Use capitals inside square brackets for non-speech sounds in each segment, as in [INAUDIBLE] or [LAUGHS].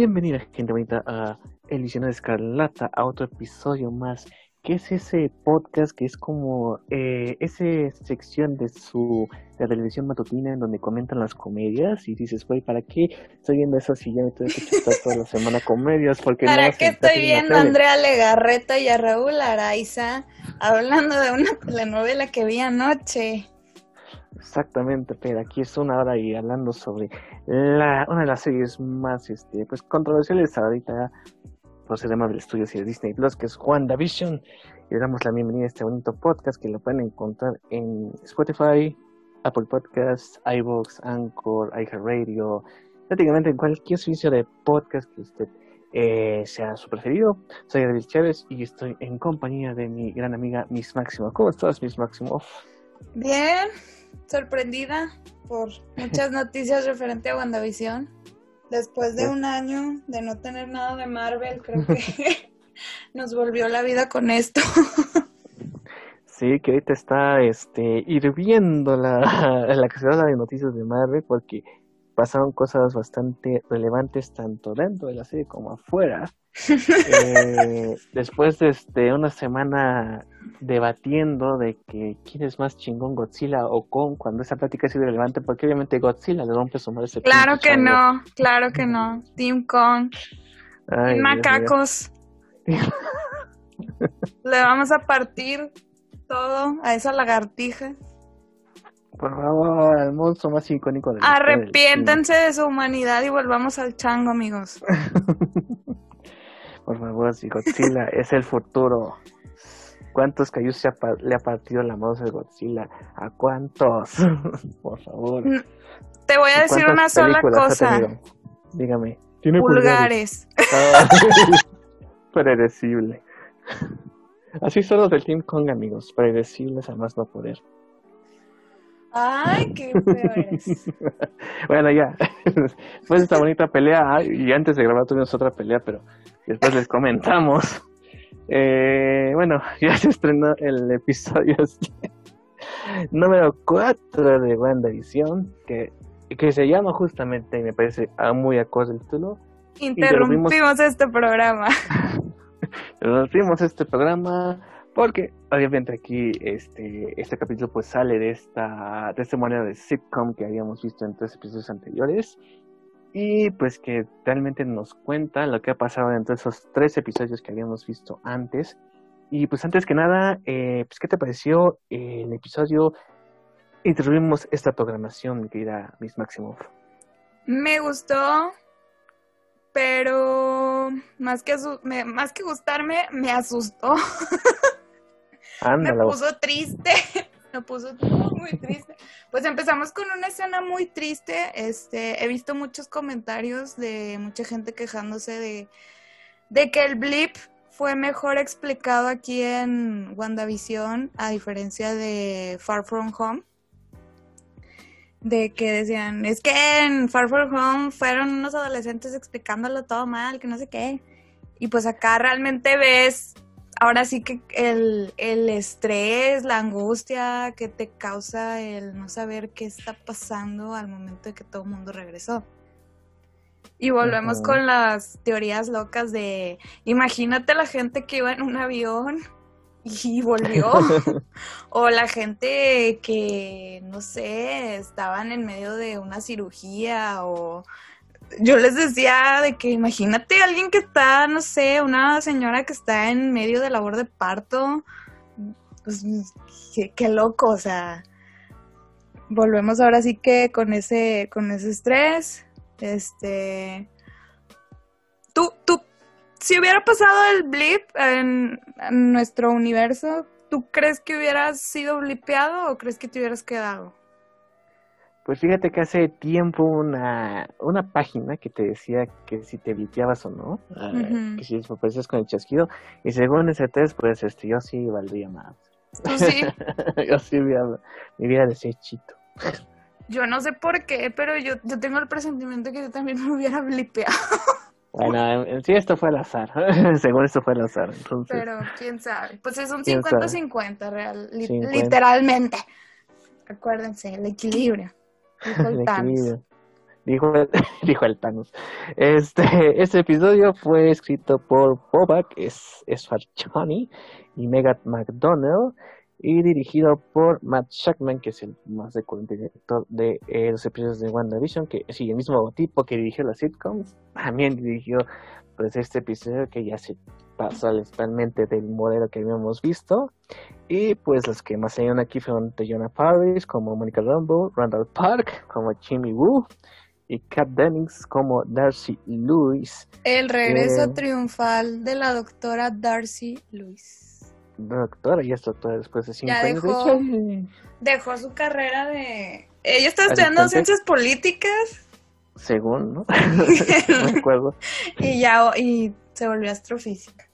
Bienvenida, gente bonita, a El de Escarlata, a otro episodio más. que es ese podcast que es como eh, esa sección de su la televisión matutina en donde comentan las comedias y dices, güey, ¿para qué estoy viendo eso si ya me tengo que chutar toda la semana comedias? Porque ¿Para qué estoy viendo a Andrea Legarreta y a Raúl Araiza hablando de una telenovela que vi anoche? Exactamente, pero aquí es una hora y hablando sobre la, una de las series más este, pues controversiales ahorita procedemos del estudio de Disney Plus, que es WandaVision. Y le damos la bienvenida a este bonito podcast que lo pueden encontrar en Spotify, Apple Podcasts, iVoox, Anchor, iHeartRadio, prácticamente en cualquier servicio de podcast que usted eh, sea su preferido. Soy David Chávez y estoy en compañía de mi gran amiga Miss Máximo. ¿Cómo estás, Miss Máximo? Bien, sorprendida por muchas [LAUGHS] noticias referente a WandaVision. Después de un año de no tener nada de Marvel, creo que [LAUGHS] nos volvió la vida con esto. sí, que ahorita está este, hirviendo la, [LAUGHS] la de noticias de Marvel porque pasaron cosas bastante relevantes tanto dentro de la serie como afuera. [LAUGHS] eh, después de este, una semana debatiendo de que quién es más chingón Godzilla o Kong cuando esa plática ha sido relevante porque obviamente Godzilla le rompe su madre ese Claro que no, claro que no. Team Kong. macacos. [LAUGHS] le vamos a partir todo a esa lagartija. Por favor, el monstruo más icónico del Arrepiéntense de su humanidad y volvamos al chango, amigos. [LAUGHS] Por favor, si Godzilla es el futuro. ¿Cuántos cayus le ha partido la mano de Godzilla? ¿A cuántos? [LAUGHS] Por favor. Mm, te voy a decir una sola cosa. Dígame. ¿Tiene pulgares. [LAUGHS] Predecible. Así son los del Team Kong, amigos. Predecibles a más no poder. Ay, qué feo eres. [LAUGHS] bueno, ya. [LAUGHS] Después de esta bonita pelea, y antes de grabar tuvimos otra pelea, pero después les comentamos. Eh, bueno, [LAUGHS] ya se estrenó el episodio número 4 de WandaVision, que, que se llama justamente, y me parece muy acorde el título. Interrumpimos este programa. Interrumpimos este programa porque obviamente aquí este, este capítulo pues sale de esta, de esta manera de sitcom que habíamos visto en tres episodios anteriores y pues que realmente nos cuenta lo que ha pasado dentro de esos tres episodios que habíamos visto antes. Y pues antes que nada, eh, pues ¿qué te pareció el episodio? Introducimos esta programación, querida Miss Maximoff. Me gustó, pero más que, más que gustarme, me asustó. [LAUGHS] [LAUGHS] me puso triste, me puso muy, triste. Pues empezamos con una escena muy triste. Este, he visto muchos comentarios de mucha gente quejándose de, de que el blip fue mejor explicado aquí en WandaVision, a diferencia de Far From Home. De que decían, es que en Far From Home fueron unos adolescentes explicándolo todo mal, que no sé qué. Y pues acá realmente ves ahora sí que el, estrés, la angustia que te causa el no saber qué está pasando al momento de que todo el mundo regresó. Y volvemos con las teorías locas de, imagínate la gente que iba en un avión y volvió, [LAUGHS] o la gente que, no sé, estaban en medio de una cirugía o yo les decía de que imagínate alguien que está, no sé, una señora que está en medio de labor de parto, pues qué, loco, o sea, volvemos ahora sí que con ese, con ese estrés, este, tú, tú, si hubiera pasado el blip en, en nuestro universo, ¿tú crees que hubieras sido blipeado o crees que te hubieras quedado? Pues fíjate que hace tiempo una, una página que te decía que si te viciabas o no, ah, que si parecías con el chasquido, y según ese test, pues este, yo sí valdría más. sí? [LAUGHS] yo sí mi vida de chito. Yo no sé por qué, pero yo, yo tengo el presentimiento que yo también me hubiera blipeado. [LAUGHS] Bueno, sí, esto fue al azar. [LAUGHS] Según esto fue al azar. Entonces... Pero quién sabe. Pues es un 50-50, real, literalmente. Acuérdense, el equilibrio. Dijo, [LAUGHS] dijo el Thanos. Este, [LAUGHS] este episodio fue escrito por Bobak, es, es y Megan McDonnell y dirigido por Matt Shackman, que es el más recurrente director de eh, los episodios de WandaVision, que sí, el mismo tipo que dirigió las sitcoms, también dirigió pues este episodio que ya se pasó totalmente del modelo que habíamos visto. Y pues los que más salieron aquí fueron Tejona Paris como Monica Rambeau, Randall Park como Jimmy Woo y Kat Dennings como Darcy Lewis. El regreso eh, triunfal de la doctora Darcy Lewis doctora y es doctora después de cinco ya años. Dejó, dejó su carrera de... Ella está estudiando ciencias políticas. Según, ¿no? [LAUGHS] [LAUGHS] no me acuerdo. y ya y se volvió astrofísica.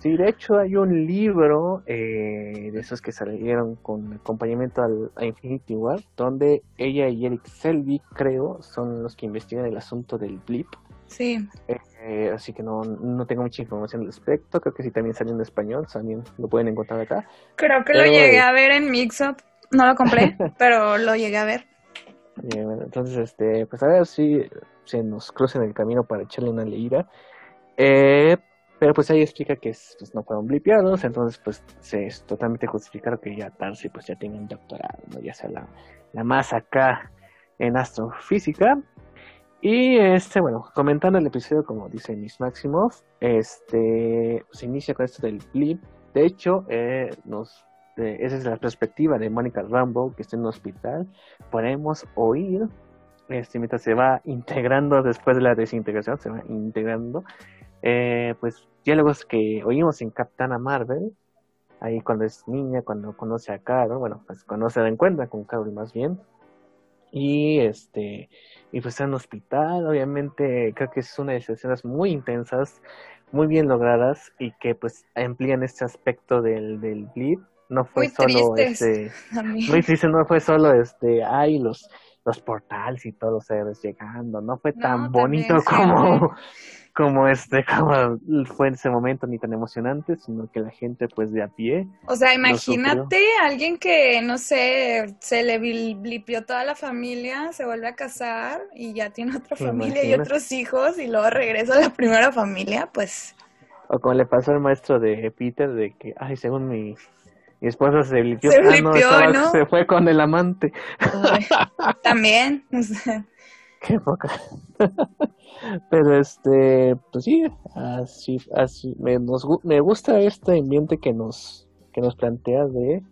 Sí, de hecho hay un libro eh, de esos que salieron con acompañamiento al, a Infinity War, donde ella y Eric Selby, creo, son los que investigan el asunto del blip. Sí. Eh, así que no, no tengo mucha información al respecto. Creo que sí también salió en español, también lo pueden encontrar acá. Creo que lo llegué a ver en Mixup. No lo compré, [LAUGHS] pero lo llegué a ver. entonces, este, pues a ver si se nos cruza en el camino para echarle una leída. Eh, pero pues ahí explica que pues, no fueron blipeados, entonces pues se es totalmente justificado que ya Tarsi pues ya tiene un doctorado, ¿no? ya sea la, la más acá en astrofísica. Y este, bueno, comentando el episodio, como dice Miss Maximoff, este se inicia con esto del blip. De hecho, eh, nos, eh, esa es la perspectiva de Mónica Rambo, que está en un hospital. Podemos oír, este, mientras se va integrando después de la desintegración, se va integrando, eh, pues diálogos que oímos en Capitana Marvel, ahí cuando es niña, cuando conoce a Carol, bueno, pues cuando se da encuentra con Carol más bien. Y este y pues en un hospital, obviamente creo que es una de esas escenas muy intensas, muy bien logradas y que pues amplían este aspecto del, del blip. No fue solo este, [LAUGHS] muy triste, no fue solo este, ay, los, los portales y todos los seres llegando, no fue tan bonito como, [LAUGHS] como este, [LAUGHS] como fue en ese momento ni tan emocionante, sino que la gente pues de a pie. O sea, imagínate alguien que, no sé, se le blipió toda la familia, se vuelve a casar y ya tiene otra familia y otros hijos y luego regresa a la primera familia, pues... O como le pasó al maestro de Peter, de que, ay, según mi, mi esposa se blipió, se, ah, no, [LAUGHS] se fue con el amante. también. [LAUGHS] [LAUGHS] Qué poca. [LAUGHS] Pero este, pues sí, así, así, me, nos, me gusta este ambiente que nos, que nos plantea de,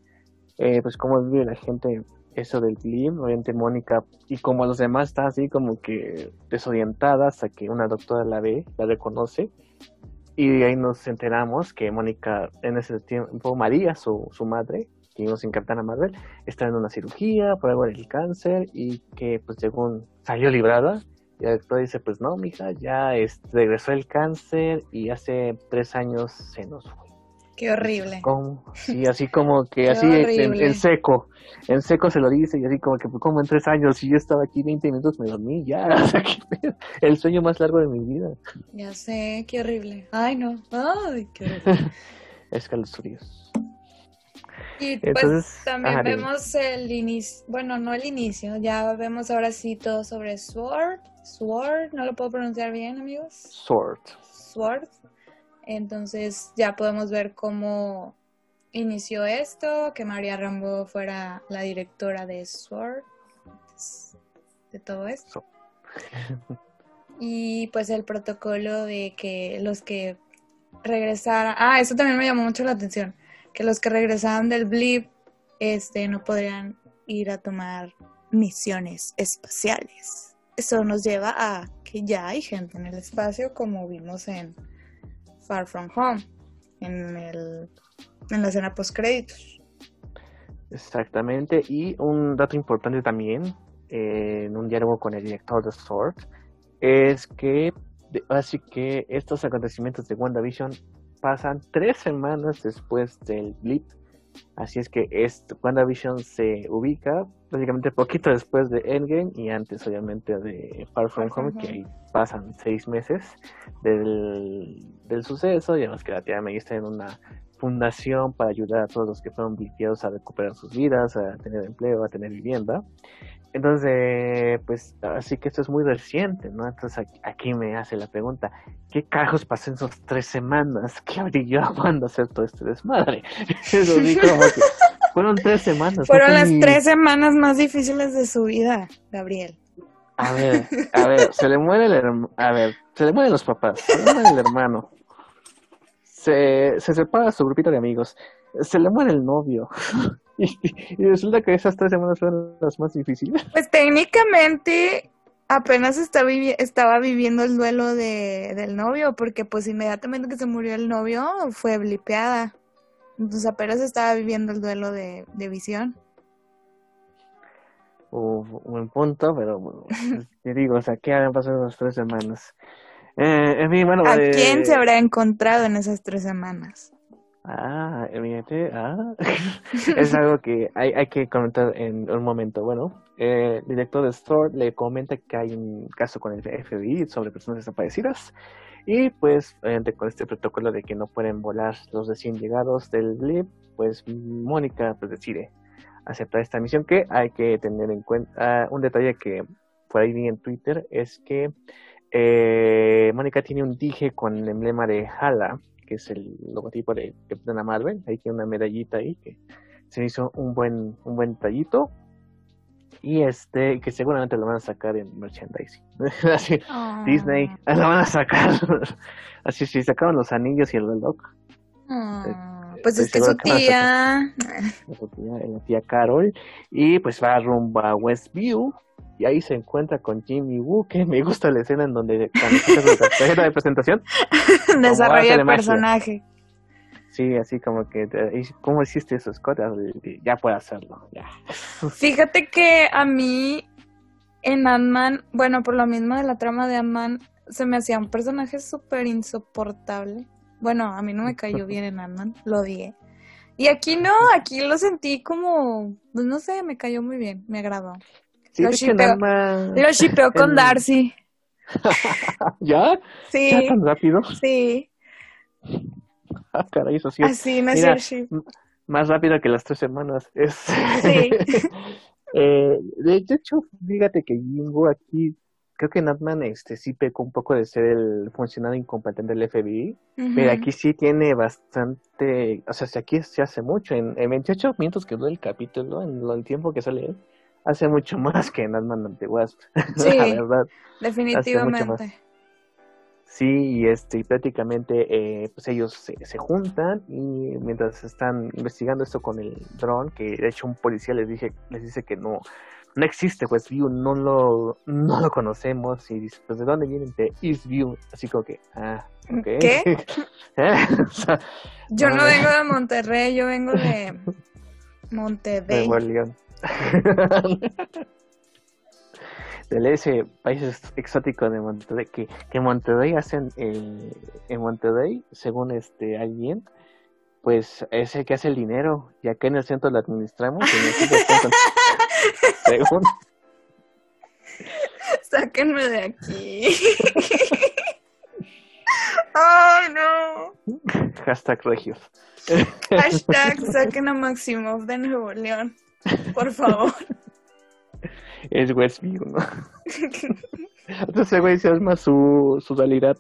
eh, pues cómo vive la gente eso del clip, obviamente Mónica y como los demás está así como que desorientada hasta que una doctora la ve, la reconoce y ahí nos enteramos que Mónica en ese tiempo, María, su, su madre, que vimos en Capitana Marvel, está en una cirugía por algo del cáncer y que pues según salió librada y el doctor dice, pues no, mija, ya este, regresó el cáncer y hace tres años se nos fue. Qué horrible. sí, así como [LAUGHS] que así en, seco, en seco se lo dice y así como que pues, como en tres años y yo estaba aquí 20 minutos me dormí ya, [LAUGHS] el sueño más largo de mi vida. Ya sé, qué horrible. Ay no, ay, qué horrible. [LAUGHS] Escalofríos. Y pues también vemos el inicio, bueno, no el inicio, ya vemos ahora sí todo sobre Sword Sword, no lo puedo pronunciar bien, amigos. Sword. Sword. Entonces ya podemos ver cómo inició esto, que María Rambo fuera la directora de Sword, de todo esto. [LAUGHS] y pues el protocolo de que los que regresaran, ah, eso también me llamó mucho la atención, que los que regresaban del blip, este, no podrían ir a tomar misiones espaciales eso nos lleva a que ya hay gente en el espacio como vimos en Far From Home, en, el, en la escena post créditos. Exactamente, y un dato importante también eh, en un diálogo con el director de Sword es que así que estos acontecimientos de WandaVision pasan tres semanas después del blip Así es que este, WandaVision se ubica prácticamente poquito después de Endgame y antes obviamente de Far From Home, que ahí pasan seis meses del, del suceso. Y además que la tía May está en una fundación para ayudar a todos los que fueron bliqueados a recuperar sus vidas, a tener empleo, a tener vivienda. Entonces, pues así que esto es muy reciente, ¿no? Entonces aquí, me hace la pregunta, ¿qué carajos pasó en esas tres semanas que abrí yo a hacer todo este desmadre? [LAUGHS] fueron tres semanas. Fueron las tres semanas más difíciles de su vida, Gabriel. A ver, a ver, se le muere el hermano, a ver, se le mueren los papás, se le muere el hermano, se, se separa su grupito de amigos, se le muere el novio, [LAUGHS] [LAUGHS] y, resulta que esas tres semanas fueron las más difíciles. Pues técnicamente apenas estaba, estaba viviendo el duelo de, del novio, porque pues inmediatamente que se murió el novio fue blipeada. Entonces apenas estaba viviendo el duelo de, de visión. Un buen punto, pero bueno, pues, [LAUGHS] te digo, o sea, ¿qué han pasado las tres semanas? Eh, ¿A quién se habrá encontrado en esas tres semanas? Ah, evidente, ah. [LAUGHS] es algo que hay, hay que comentar en un momento. Bueno, el director de Store le comenta que hay un caso con el FBI sobre personas desaparecidas y pues con este protocolo de que no pueden volar los recién llegados del blip, pues Mónica pues decide aceptar esta misión que hay que tener en cuenta. un detalle que por ahí vi en Twitter es que eh, Mónica tiene un dije con el emblema de Hala que es el logotipo de Capitana Marvel. Ahí tiene una medallita ahí que se hizo un buen, un buen tallito. Y este, que seguramente lo van a sacar en merchandising. [LAUGHS] Así, ah. Disney [LAUGHS] lo van a sacar. Así, si sacaron los anillos y el reloj. Ah, pues es que su tía. Su tía, la tía Carol. Y pues va rumbo a Westview y ahí se encuentra con Jimmy Woo, que me gusta la escena en donde cuando la tarjeta de presentación [LAUGHS] desarrolla el personaje. Sí, así como que, ¿cómo hiciste eso, Scott? Ya puede hacerlo, ya. [LAUGHS] Fíjate que a mí en Ant-Man, bueno, por lo mismo de la trama de Ant-Man, se me hacía un personaje súper insoportable. Bueno, a mí no me cayó bien en Ant-Man, lo odié. Y aquí no, aquí lo sentí como, pues no sé, me cayó muy bien, me agradó lo shipeo, con Darcy. [LAUGHS] ¿Ya? Sí. ¿Ya tan rápido? Sí. Ah, caray, eso sí. Así no es Más rápido que las tres semanas. Es... Sí. [LAUGHS] eh, de hecho, fíjate que Jingo aquí, creo que Natman este, sí pecó un poco de ser el funcionario incompetente del FBI, pero aquí sí tiene bastante, o sea, aquí se hace mucho, en, en 28 minutos que dura el capítulo, en el tiempo que sale él, hace mucho más que en Ant-Man Wasp. [LAUGHS] Sí, la verdad. Definitivamente. Sí, y este, prácticamente eh, pues ellos se, se, juntan y mientras están investigando esto con el dron, que de hecho un policía les dije, les dice que no, no existe Westview, no lo, no lo conocemos, y dice, pues de dónde vienen de Eastview, así como que, ah, okay. ¿Qué? [LAUGHS] ¿Eh? yo no vengo de Monterrey, yo vengo de [LAUGHS] Monterrey. [LAUGHS] De ese país exótico de Monterrey que, que Monterrey hacen eh, en Monterrey según este alguien pues es el que hace el dinero y acá en el centro lo administramos y en el centro [LAUGHS] según. Sáquenme de aquí. [LAUGHS] Ay no. Hashtag regios. Hashtag saquen a Maximov de Nuevo León por favor. [LAUGHS] Es Westview, ¿no? [LAUGHS] Entonces, güey, se arma su, su realidad.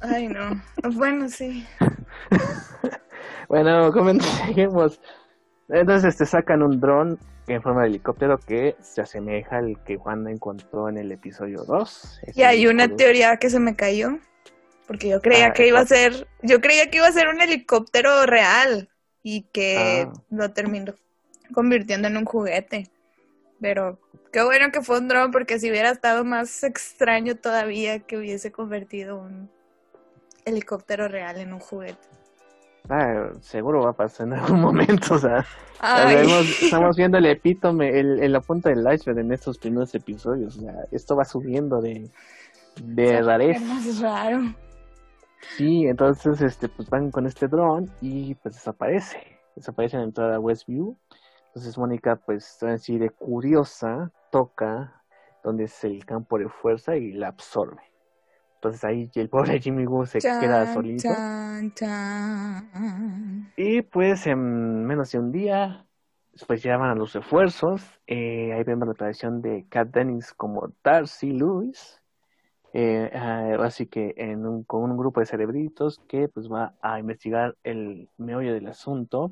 Ay, no. Bueno, sí. [LAUGHS] bueno, comencemos. Entonces te sacan un dron en forma de helicóptero que se asemeja al que Juan encontró en el episodio 2. y hay una teoría que se me cayó. Porque yo creía ah, que iba a ser, yo creía que iba a ser un helicóptero real y que ah. lo terminó convirtiendo en un juguete. Pero qué bueno que fue un dron porque si hubiera estado más extraño todavía que hubiese convertido un helicóptero real en un juguete. Ah, seguro va a pasar en algún [LAUGHS] momento, o sea, estamos viendo el epítome, el, la punta del iceberg en estos primeros episodios, o sea, esto va subiendo de, de rareza. más raro. Sí, entonces este pues van con este dron y pues desaparece, desaparece en la entrada a Westview entonces Mónica, pues así de curiosa, toca donde es el campo de fuerza y la absorbe. Entonces ahí el pobre Jimmy Woo se queda solito. Y pues en menos de un día Después llaman a los refuerzos. Eh, ahí vemos la aparición de Kat Dennings como Darcy Lewis. Eh, ah, así que en un, con un grupo de cerebritos que pues va a investigar el meollo del asunto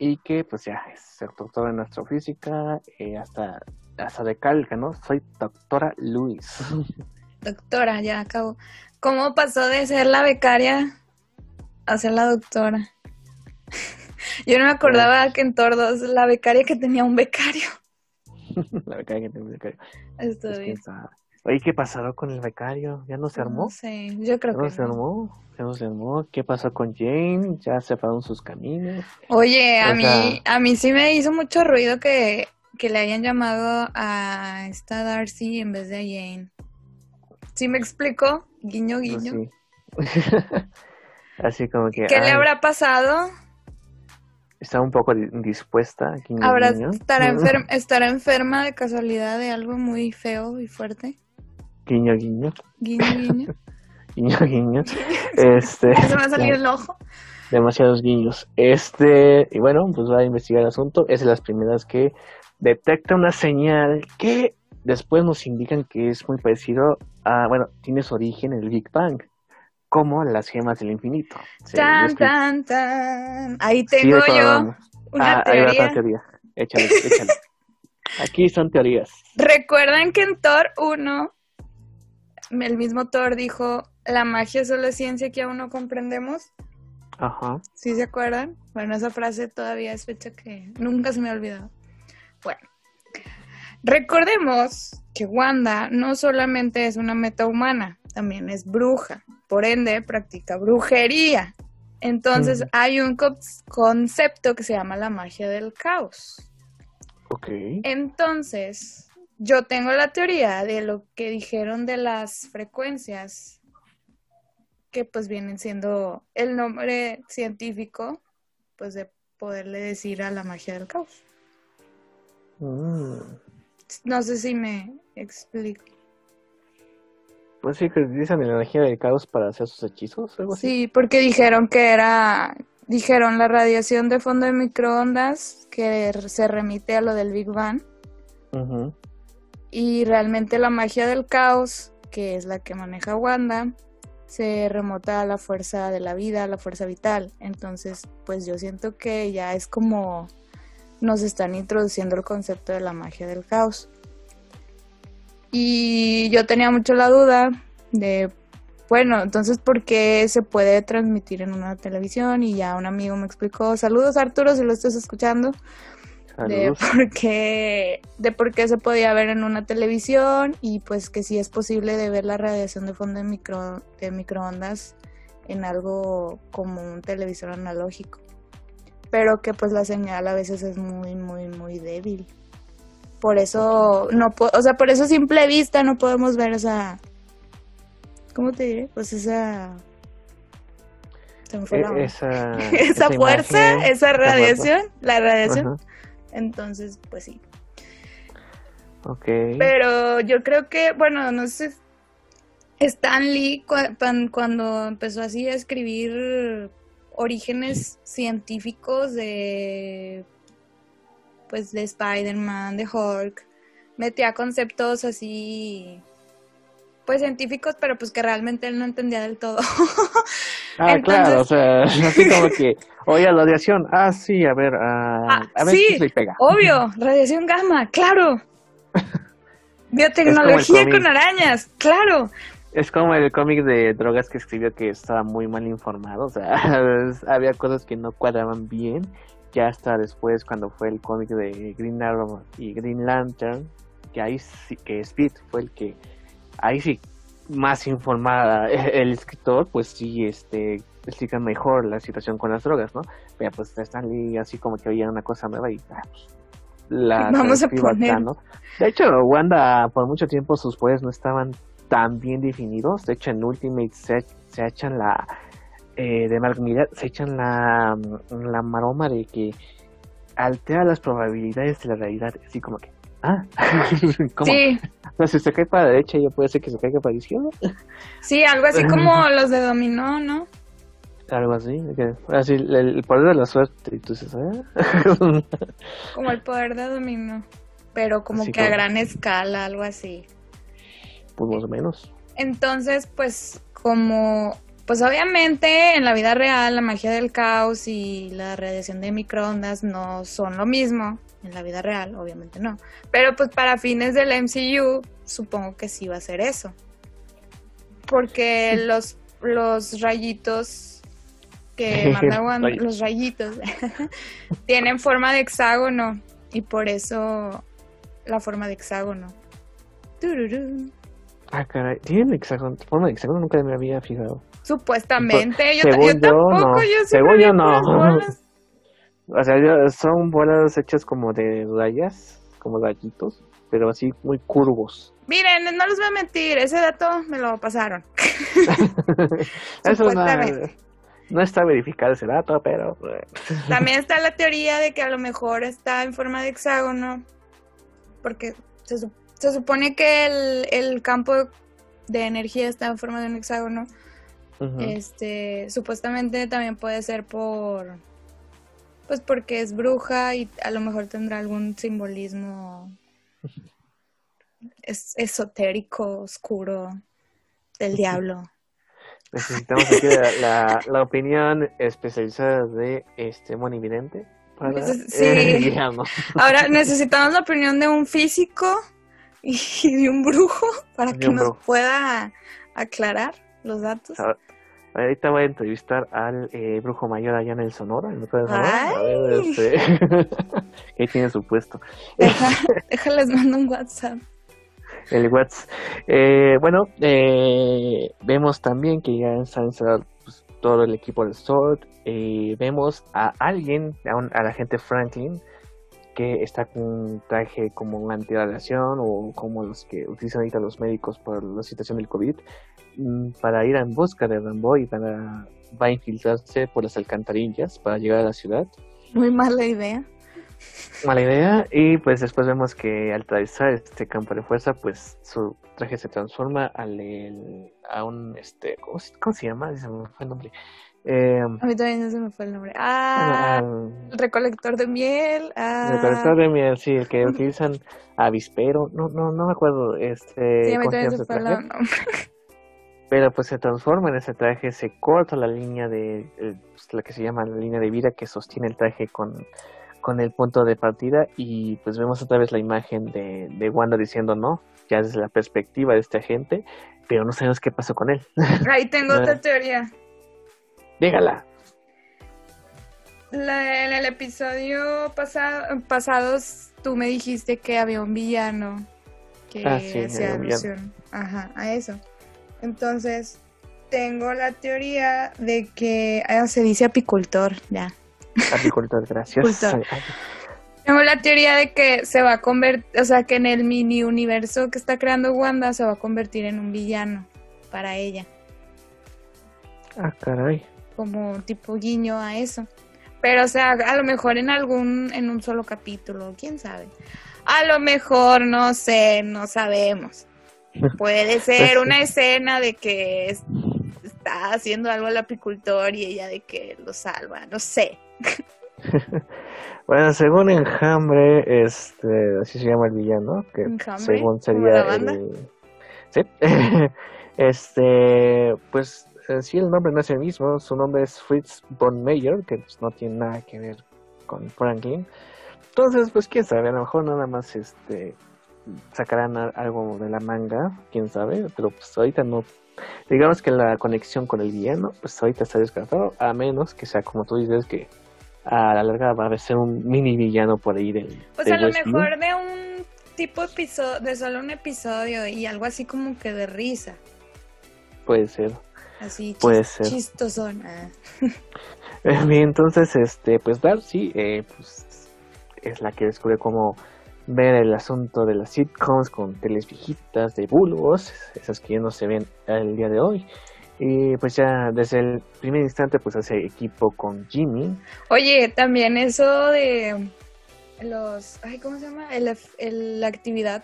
y que pues ya es doctor en astrofísica, eh, hasta, hasta recalca, ¿no? Soy doctora Lewis. [LAUGHS] Doctora, ya acabo. ¿Cómo pasó de ser la becaria a ser la doctora? [LAUGHS] Yo no me acordaba que en Tordos la becaria que tenía un becario. [LAUGHS] la becaria que tenía un becario. Esto Pues, bien. quién sabe. Oye, ¿qué pasó con el becario? ¿Ya no se armó? No sé, yo creo ¿Ya no que se no. armó? ¿Ya no se armó? ¿Qué pasó con Jane? ¿Ya separaron sus caminos? Oye, a O mí, a mí sí me hizo mucho ruido que, que le hayan llamado a esta Darcy en vez de a Jane. ¿Sí me explicó? Guiño, guiño. sí. [LAUGHS] Así como que ¿Qué le habrá pasado? está un poco di- indispuesta. guiño, ¿Habrá, guiño. estará, [LAUGHS] enfer- ¿Estará enferma de casualidad de algo muy feo y fuerte? Guiño, guiño. Guiño, guiño. [LAUGHS] Guiño, guiño. Este, [LAUGHS] Se me va a salir el ojo. demasiados guiños. Este, y bueno, pues va a investigar el asunto. Es de las primeras que detecta una señal que después nos indican que es muy parecido a, bueno, tiene su origen en el Big Bang, como las gemas del infinito. Sí, Tan, es que tan, tan. Ahí sí tengo yo una Ah, ahí va teoría. teoría. Échale, échale. [LAUGHS] Aquí son teorías. ¿Recuerdan que en Thor 1 el mismo Thor dijo, la magia solo es ciencia que aún no comprendemos? Ajá. ¿Sí se acuerdan? Bueno, esa frase todavía es fecha que nunca se me ha olvidado. Bueno, recordemos que Wanda no solamente es una metahumana, también es bruja, por ende practica brujería. Entonces hay un co- concepto que se llama la magia del caos. Ok. Entonces, yo tengo la teoría de lo que dijeron de las frecuencias, que pues vienen siendo el nombre científico, pues de poderle decir a la magia del caos. Mm. No sé si me explico. Pues sí, que utilizan la energía del caos para hacer sus hechizos, algo así. Sí, porque dijeron que era, dijeron la radiación de fondo de microondas, que se remite a lo del Big Bang. Ujú. Y realmente la magia del caos, que es la que maneja Wanda, se remota a la fuerza de la vida, a la fuerza vital. Entonces, pues yo siento que ya es como nos están introduciendo el concepto de la magia del caos. Y yo tenía mucho la duda de, bueno, entonces, ¿por qué se puede transmitir en una televisión? Y ya un amigo me explicó, saludos Arturo, si lo estás escuchando de [LAUGHS] por qué de por qué se podía ver en una televisión y pues que sí es posible de ver la radiación de fondo de micro de microondas en algo como un televisor analógico. Pero que pues la señal a veces es muy muy muy débil. Por eso no o sea por eso simple vista no podemos ver esa cómo te diré pues esa se me fue la onda. [LAUGHS] esa, esa fuerza imagen, esa radiación la radiación. Ajá. Entonces, pues sí. Ok. Pero yo creo que, bueno, no sé. Stan Lee, cuando empezó así a escribir orígenes científicos de. Pues de Spider-Man, de Hulk, metía conceptos así. Pues científicos, pero pues que realmente él no entendía del todo. [LAUGHS] ah, entonces- claro, o sea, [LAUGHS] así como que, oye, la radiación, ah, sí, a ver, ah, Ah, a ver sí. si se pega. Obvio, radiación gamma, claro. [LAUGHS] Biotecnología con arañas, claro. Es como el cómic de drogas que escribió que estaba muy mal informado, o sea, había cosas que no cuadraban bien. Ya hasta después, cuando fue el cómic de Green Arrow y Green Lantern, que ahí sí, que Speed fue el que, ahí sí, más informada el escritor, pues sí, este, explica mejor la situación con las drogas, ¿no? Pero pues Stanley así como que oía una cosa nueva y, ah, pues, la [LAUGHS] Vamos a acá, poner. ¿no? De hecho, Wanda, por mucho tiempo sus poderes no estaban tan bien definidos. De hecho, en Ultimate se, se echan la. Eh, de Mark Millar, se echan la, la maroma de que altera las probabilidades de la realidad. Así como que. Ah, [LAUGHS] ¿cómo? Sí, O sea, si se cae para la derecha, ya puede ser que se caiga para la izquierda. sí, algo así [LAUGHS] como los de dominó, ¿no? Algo así, así el, el poder de la suerte, y tú dices, ¿eh? [LAUGHS] Como el poder de dominó. Pero como Así que a gran escala, algo así. pues más o menos. Entonces, pues como, pues obviamente en la vida real la magia del caos y la radiación de microondas no son lo mismo. En la vida real, obviamente no. Pero pues para fines del MCU, supongo que sí va a ser eso. Porque los, los rayitos que [LAUGHS] manda Wanda- Rayitos. los rayitos, [LAUGHS] tienen forma de hexágono. Y por eso la forma de hexágono. Tururú. Ah, caray, tienen hexágono, forma de hexágono, nunca me había fijado. Supuestamente, yo, según yo yo, tampoco, no. yo Según yo, no. bolas. O sea, son bolas hechas como de rayas, como rayitos, pero así muy curvos. Miren, no les voy a mentir, ese dato me lo pasaron. [LAUGHS] Eso no, no está verificado ese dato, pero... También está la teoría de que a lo mejor está en forma de hexágono, porque se, su- se supone que el, el campo de energía está en forma de un hexágono. Este, supuestamente también puede ser por, pues porque es bruja y a lo mejor tendrá algún simbolismo es, esotérico, oscuro del diablo. Necesitamos aquí la, la, la opinión especializada de este monividente para eh, sí. [LAUGHS] Ahora necesitamos la opinión de un físico y de un brujo para De que nos brujo. pueda aclarar los datos. Ahorita voy a entrevistar al eh, brujo mayor allá en el Sonora, en el Sonora. A ver, este, [LAUGHS] ahí tiene su puesto. Deja, [LAUGHS] déjales mando un WhatsApp. El WhatsApp. Eh, bueno, eh, vemos también que ya está instalado pues, todo el equipo del SWORD. Eh, vemos a alguien, a, un, a la gente Franklin, que está con un traje como un antiradiación o como los que utilizan ahorita los médicos por la situación del COVID, mm, para ir en busca de Rambo y para, va a infiltrarse por las alcantarillas para llegar a la ciudad. Muy mala idea. Mala idea. Y pues después vemos que al atravesar este campo de fuerza, pues su traje se transforma al, el- a un, este, ¿cómo, se- cómo se llama? Se me fue el nombre. Eh, A mí también no se me fue el nombre. Ah, al el recolector de miel. Ah, recolector de miel, sí, el que utilizan avispero. No, no, no me acuerdo. Este, sí, a mí ¿cómo se también se ese fue el traje? nombre. [LAUGHS] Pero pues se transforma en ese traje, se corta la línea de, eh, pues, la que se llama la línea de vida que sostiene el traje con, con el punto de partida y pues vemos otra vez la imagen de, de Wanda diciendo no, ya desde la perspectiva de este agente, pero no sabemos qué pasó con él. Ahí tengo [LAUGHS] otra teoría. Dígala. La- en el episodio pasado, pasados tú me dijiste que había un villano que Ah, sí, hacía alusión ajá, a eso. Entonces, tengo la teoría de que ah, se dice apicultor, ya. Apicultor, gracias. Apicultor. Tengo la teoría de que se va a convertir, o sea, que en el mini universo que está creando Wanda se va a convertir en un villano para ella, Ah, caray. Como tipo guiño a eso. Pero, o sea, a lo mejor en algún, en un solo capítulo, quién sabe. A lo mejor, no sé, no sabemos. [LAUGHS] Puede ser una escena de que es- está haciendo algo el apicultor y ella de que lo salva, no sé. [LAUGHS] Bueno, según Enjambre, este, así se llama el villano, que Enjambre, según sería la banda. el... Sí, [LAUGHS] este, pues en sí el nombre no es el mismo, su nombre es Fritz von Meyer, que pues, no tiene nada que ver con Franklin. Entonces, pues quién sabe, a lo mejor nada más este sacarán algo de la manga, quién sabe, pero pues ahorita no. Digamos que la conexión con el villano, pues ahorita está descartado, a menos que sea como tú dices que a la larga va a ser un mini villano por ahí del. Pues a lo mejor de un tipo episodio, de solo un episodio y algo así como que de risa. Puede ser. Así Puede ser. chistosón. ah. [LAUGHS] Bien, entonces, este, pues Darcy, eh, pues es la que descubre cómo ver el asunto de las sitcoms con teles viejitas de bulbos, esas que ya no se ven el día de hoy. Y pues ya desde el primer instante pues hace equipo con Jimmy. Oye, también eso de los, ay, ¿cómo se llama? El, el- la actividad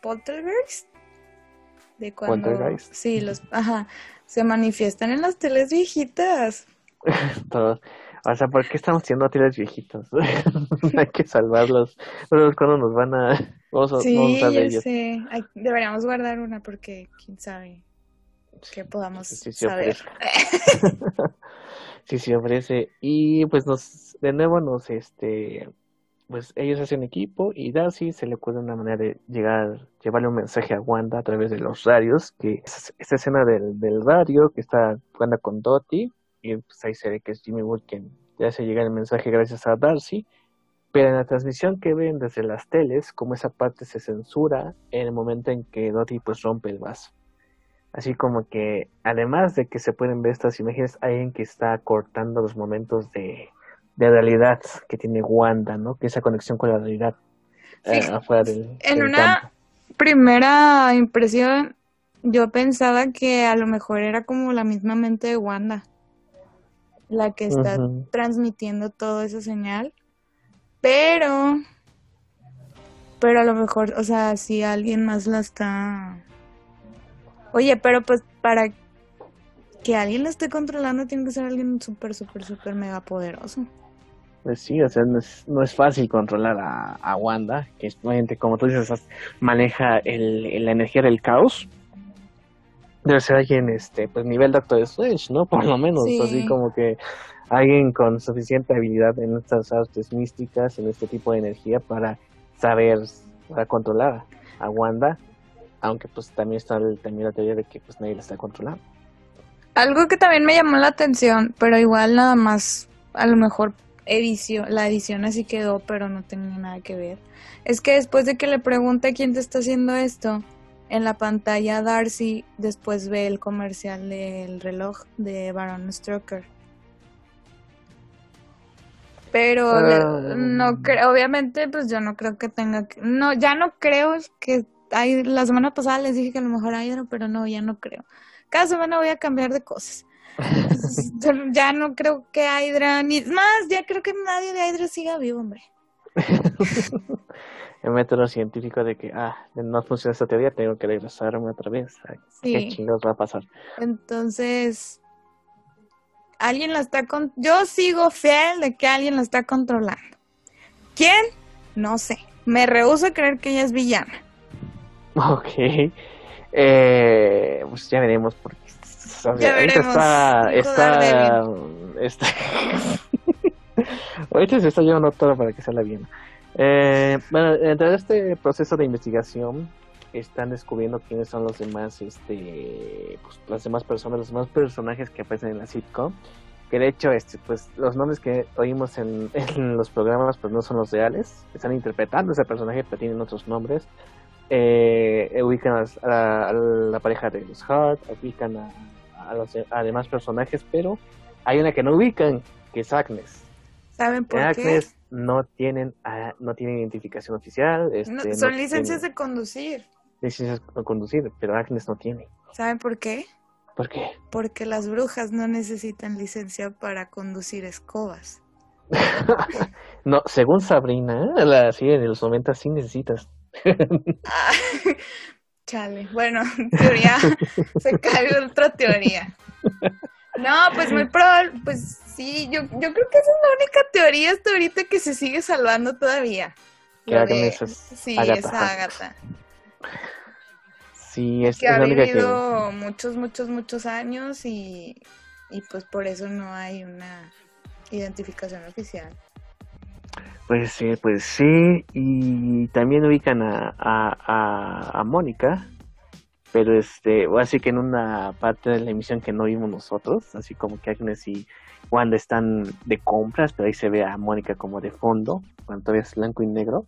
poltergeist. De cuando, Poltergeist. sí, los, ajá, se manifiestan en las teles viejitas. [LAUGHS] Todos. O sea, ¿por qué estamos siendo los viejitos? [LAUGHS] Hay que salvarlos. Pero cuando nos van a... Vamos sí, sé. deberíamos guardar una porque quién sabe que podamos sí, sí, saber. [LAUGHS] sí, sí ofrece. Y pues nos, de nuevo nos, este, pues ellos hacen equipo y Darcy se le ocurre una manera de llegar, llevarle un mensaje a Wanda a través de los radios, que es esta escena del, del radio que está Wanda con Dottie y pues ahí se ve que es Jimmy Wood quien ya se llega el mensaje gracias a Darcy, pero en la transmisión que ven desde las teles, como esa parte se censura en el momento en que Dottie pues rompe el vaso. Así como que, además de que se pueden ver estas imágenes, hay alguien que está cortando los momentos de, de realidad que tiene Wanda, ¿no? Que esa conexión con la realidad eh, afuera del, En una primera impresión, yo pensaba que a lo mejor era como la misma mente de Wanda, la que está transmitiendo toda esa señal, pero, pero a lo mejor, o sea, si alguien más la está... Oye, pero pues para que alguien la esté controlando tiene que ser alguien súper, súper, súper mega poderoso. Pues sí, o sea, no es, no es fácil controlar a, Wanda, que es gente, como tú dices, maneja el, la energía del caos. Debe ser alguien, este, pues nivel Doctor Strange, ¿no? Por lo menos, así como que alguien con suficiente habilidad en estas artes místicas, en este tipo de energía para saber, para controlar a Wanda, aunque pues también está también la teoría de que pues nadie la está controlando. Algo que también me llamó la atención, pero igual nada más, a lo mejor edición, la edición así quedó, pero no tenía nada que ver. Es que después de que le pregunte quién te está haciendo esto, en la pantalla Darcy después ve el comercial del reloj de Baron Strucker. Pero ah. no creo, obviamente, pues yo no creo que tenga que, no, ya no creo que hay, la semana pasada les dije que a lo mejor hay pero no, ya no creo. Cada semana voy a cambiar de cosas [LAUGHS] ya no creo que Hydra, ni más, ya creo que nadie de Hydra siga vivo, hombre. [LAUGHS] el método científico de que, ah, no funciona esta teoría, tengo que regresarme otra vez. ¿Qué chingados va a pasar? Entonces, alguien la está con... Yo sigo fiel de que alguien la está controlando. ¿Quién? No sé. Me rehúso a creer que ella es villana. [LAUGHS] Ok. Eh, pues ya veremos porque ya veremos. Está, está, [LAUGHS] está ahorita se está llevando todo para que salga bien. Eh, bueno, dentro de este proceso de investigación están descubriendo quiénes son los demás, este, pues, las demás personas, los demás personajes que aparecen en la sitcom. Que de hecho, este, pues los nombres que oímos en, [LAUGHS] los programas, pues no son los reales. Están interpretando ese personaje, pero tienen otros nombres. Eh, ubican a, la pareja de los Hart, ubican a a los demás personajes, pero hay una que no ubican, que es Agnes. ¿Saben por Agnes no tienen ah, no tienen identificación oficial. Este, son licencias de conducir. Licencias de conducir, pero Agnes no tiene. ¿Saben por qué? ¿Por qué? Porque las brujas no necesitan licencia para conducir escobas. [LAUGHS] no, según Sabrina, la serie de los 90 sí necesitas. Ah, [LAUGHS] [LAUGHS] Chale, bueno, [LAUGHS] teoría, [LAUGHS] se cae otra teoría. No, pues muy probable, pues sí, yo, yo creo que esa es la única teoría hasta ahorita que se sigue salvando todavía. Que sí, esa Agatha. Sí, es, que ha vivido muchos, muchos, muchos años y, y pues por eso no hay una identificación oficial. Pues sí, pues sí, y también ubican a, a, a, Mónica, pero este, así que en una parte de la emisión que no vimos nosotros, así como que Agnes y Wanda están de compras, pero ahí se ve a Mónica como de fondo, cuando todavía es blanco y negro,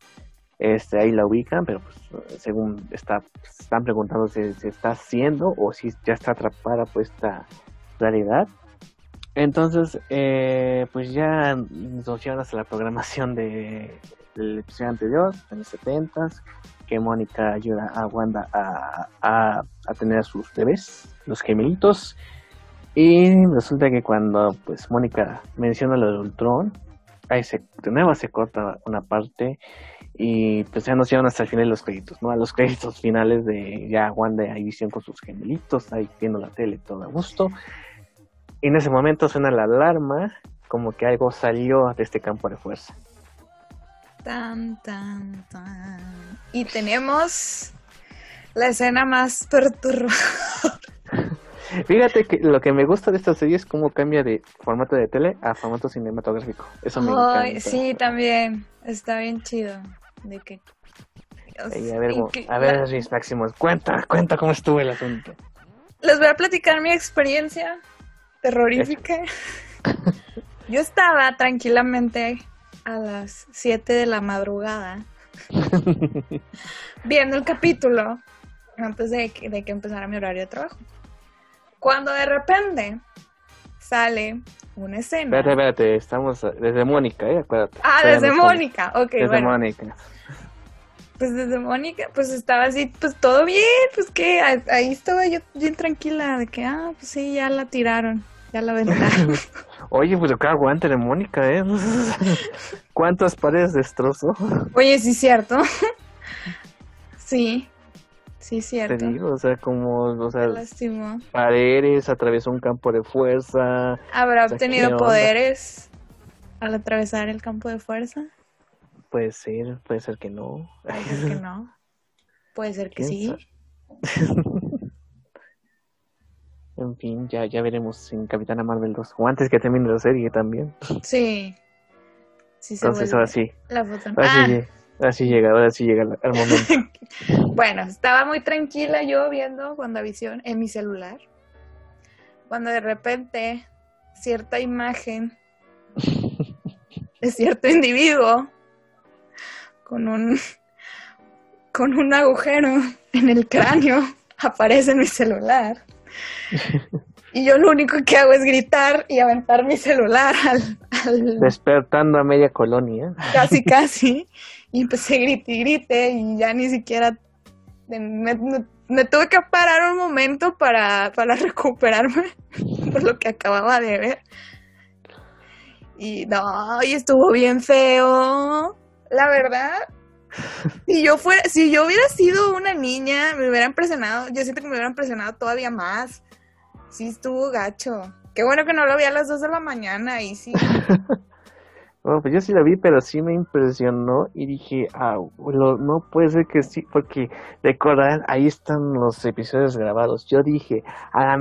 este, ahí la ubican, pero pues, según está, están preguntando si se está haciendo o si ya está atrapada por esta realidad. Entonces, eh, pues ya nos llevan hasta la programación de, del episodio anterior, en los 70 que Mónica ayuda a Wanda a, a, tener a sus bebés, los gemelitos. Y resulta que cuando pues Mónica menciona lo del Ultron, ahí se, de nuevo se corta una parte y pues ya nos llevan hasta el final de los créditos, ¿no? A los créditos finales de ya Wanda y Visión con sus gemelitos, ahí viendo la tele todo a gusto. Y en ese momento suena la alarma, como que algo salió de este campo de fuerza. Tan, tan, tan. Y tenemos la escena más perturbadora. [LAUGHS] Fíjate que lo que me gusta de esta serie es cómo cambia de formato de tele a formato cinematográfico. Eso me Ay, encanta. sí, también. Está bien chido. De que. Ey, a ver, a ver, la- Riz Máximos, cuenta, cuenta cómo estuvo el asunto. Les voy a platicar mi experiencia terrorífica. [LAUGHS] Yo estaba tranquilamente a las 7 de la madrugada [LAUGHS] viendo el capítulo antes de que, de que empezara mi horario de trabajo. Cuando de repente sale una escena. Espérate, espérate, estamos desde Mónica, ¿eh? Acuérdate. Ah, desde Mónica. Ok, Desde bueno. Mónica. Pues desde Mónica, pues estaba así, pues todo bien, pues que ahí estaba yo bien tranquila de que, ah, pues sí, ya la tiraron, ya la aventaron. [LAUGHS] Oye, pues acá aguante de Mónica, ¿eh? [LAUGHS] ¿Cuántas paredes destrozó? Oye, sí, cierto. [LAUGHS] sí, sí, Te cierto. digo, o sea, como, o sea, paredes, atravesó un campo de fuerza. ¿Habrá o sea, obtenido poderes al atravesar el campo de fuerza? Puede ser, puede ser que no. Puede ser que no. [LAUGHS] Puede ser que ¿Quién sí. [LAUGHS] En fin, ya, ya veremos en Capitana Marvel 2. O antes que termine la serie también. Sí. Sí se Entonces, ahora sí. la foto. Ahora Ah, sí, ahora sí llega, ahora sí llega el momento. [LAUGHS] Bueno, estaba muy tranquila yo viendo WandaVision en mi celular. Cuando de repente cierta imagen de cierto individuo con un [LAUGHS] con un agujero en el cráneo [LAUGHS] aparece mi celular. [LAUGHS] Y yo lo único que hago es gritar y aventar mi celular al, al- Despertando a media colonia. casi casi y empecé grite y grite y ya ni siquiera me, me- me tuve que parar un momento para, para recuperarme por lo que acababa de ver y no y estuvo bien feo la verdad si yo fuera si yo hubiera sido una niña me hubieran presionado yo siento que me hubieran presionado todavía más sí estuvo gacho qué bueno que no lo vi a las 2 de la mañana y sí [LAUGHS] Bueno, pues yo sí la vi, pero sí me impresionó y dije, ah, lo- no puede ser que sí, porque recordarán, ahí están los episodios grabados. Yo dije, ah,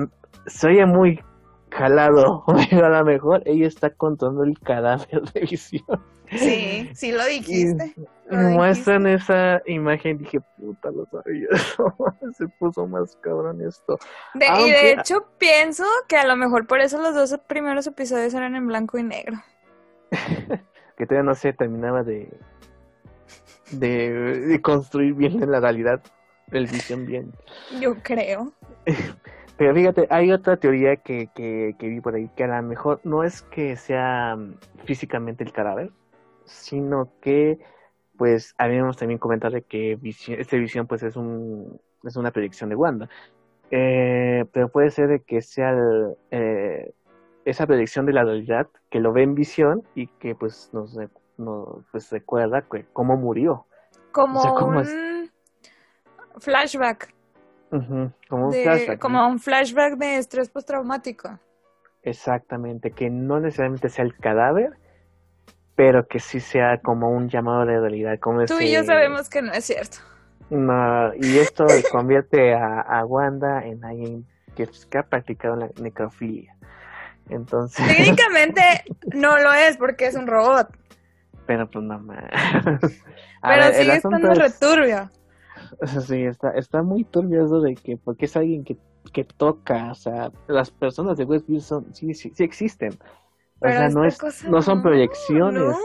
se oye muy jalado, [LAUGHS] pero a lo mejor ella está contando el cadáver de [LAUGHS] visión. Sí, sí lo [LAUGHS] dijiste. Y Lo muestran esa imagen, dije, puta, lo sabía. [LAUGHS] se puso más cabrón esto. De- y de hecho pienso que a lo mejor por eso los dos primeros episodios eran en blanco y negro. [LAUGHS] que todavía no se terminaba de, de, de construir bien en la realidad el visión bien. Yo creo. Pero fíjate, hay otra teoría que, que, que vi por ahí, que a lo mejor no es que sea mm, físicamente el cadáver, sino que, pues, habíamos también comentado de que visión, esta visión, pues, es un es una predicción de Wanda. Eh, pero puede ser de que sea el, eh, esa predicción de la realidad, que lo ve en visión y que, pues, nos, nos pues, recuerda que cómo murió. Como O sea, ¿cómo un es? flashback. Como un de- flashback, un flashback de estrés postraumático. Exactamente, que no necesariamente sea el cadáver, pero que sí sea como un llamado de realidad, como Tú ese- y yo sabemos que no es cierto. No, y esto [LAUGHS] convierte a, a Wanda en alguien que, que ha practicado la necrofilia. Entonces, Técnicamente [LAUGHS] no lo es porque es un robot. pero pues no más. [LAUGHS] Pero sigue estando returbio. Sí, está, está muy turbio eso de que, porque es alguien que, que toca, o sea, las personas de West Wilson sí, sí, sí existen. O Pero sea, no, es, cosa no son no, proyecciones. No,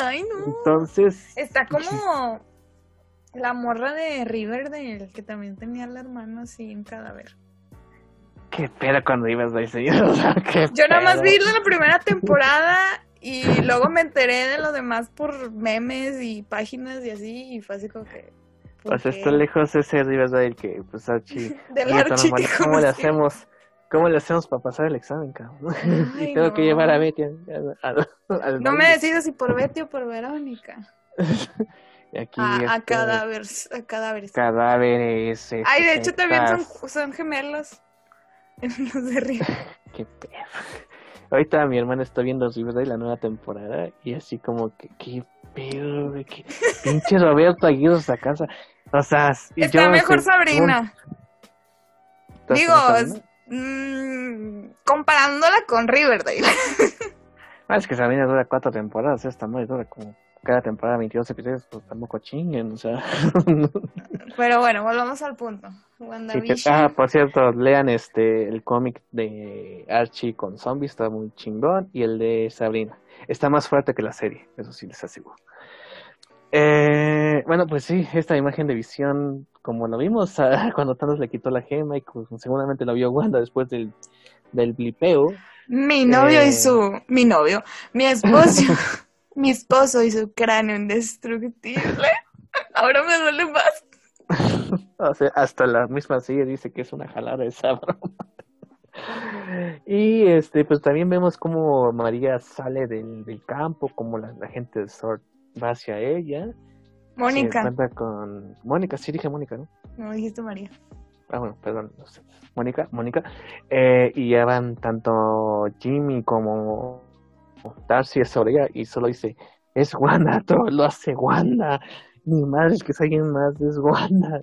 ay no. Entonces, Está como la morra de Riverdale, que también tenía la hermana así en cadáver. qué pedo cuando ibas a decir, [LAUGHS] o sea, Yo nada más vi la primera temporada y luego me enteré de lo demás por memes y páginas y así, y fue así como que. ¿por O sea, qué? está lejos ese Riverdale que, pues, Archie, [LAUGHS] Del Archie ¿Cómo le hacemos? ¿Cómo le hacemos para pasar el examen, cabrón? [LAUGHS] Ay, y tengo que llevar a Betty al, al- al No me decido si por Betty o por Verónica. [LAUGHS] Y aquí A, a este, cadáveres, a cadáveres. cadáveres. Ay, de este, hecho también son, son gemelos. [LAUGHS] Los de Riverdale. qué pedo. Ahorita mi hermana está viendo Riverdale la nueva temporada y así como que qué pedo, güey, qué pinche Roberto Aguirre a casa. O sea, Está yo, mejor este, Sabrina. ¿Estás Digo, mm, comparándola con Riverdale. [LAUGHS] Ah, es que Sabrina dura cuatro temporadas, esta madre dura como cada temporada 22 episodios, pues tampoco chinguen, o sea. [LAUGHS] Pero bueno, volvamos al punto. Sí, que- ah, por cierto, lean este el cómic de Archie con zombies, está muy chingón, y el de Sabrina. Está más fuerte que la serie, eso sí les aseguro. Eh, bueno, pues sí, esta imagen de visión, como lo vimos [LAUGHS] ah, cuando Thanos le quitó la gema y pues, seguramente lo vio Wanda después del, del blipeo. Mi novio Eh. y su. Mi novio. Mi esposo. [LAUGHS] mi esposo y su cráneo indestructible. [LAUGHS] Ahora me duele más. O sea, hasta la misma serie dice que es una jalada esa broma. Y este, pues también vemos cómo María sale del, del campo, como la, la gente de Sword va hacia ella. Se Mónica. encuentra con Mónica, sí dije Mónica, ¿no? No dijiste María. Ah, bueno, perdón, no sé. Mónica, Mónica. Eh, y ya van tanto Jimmy como Darcy sobre ella y solo dice, es Wanda, [LAUGHS] todo lo hace Wanda. Mi madre es que es alguien más, es Wanda.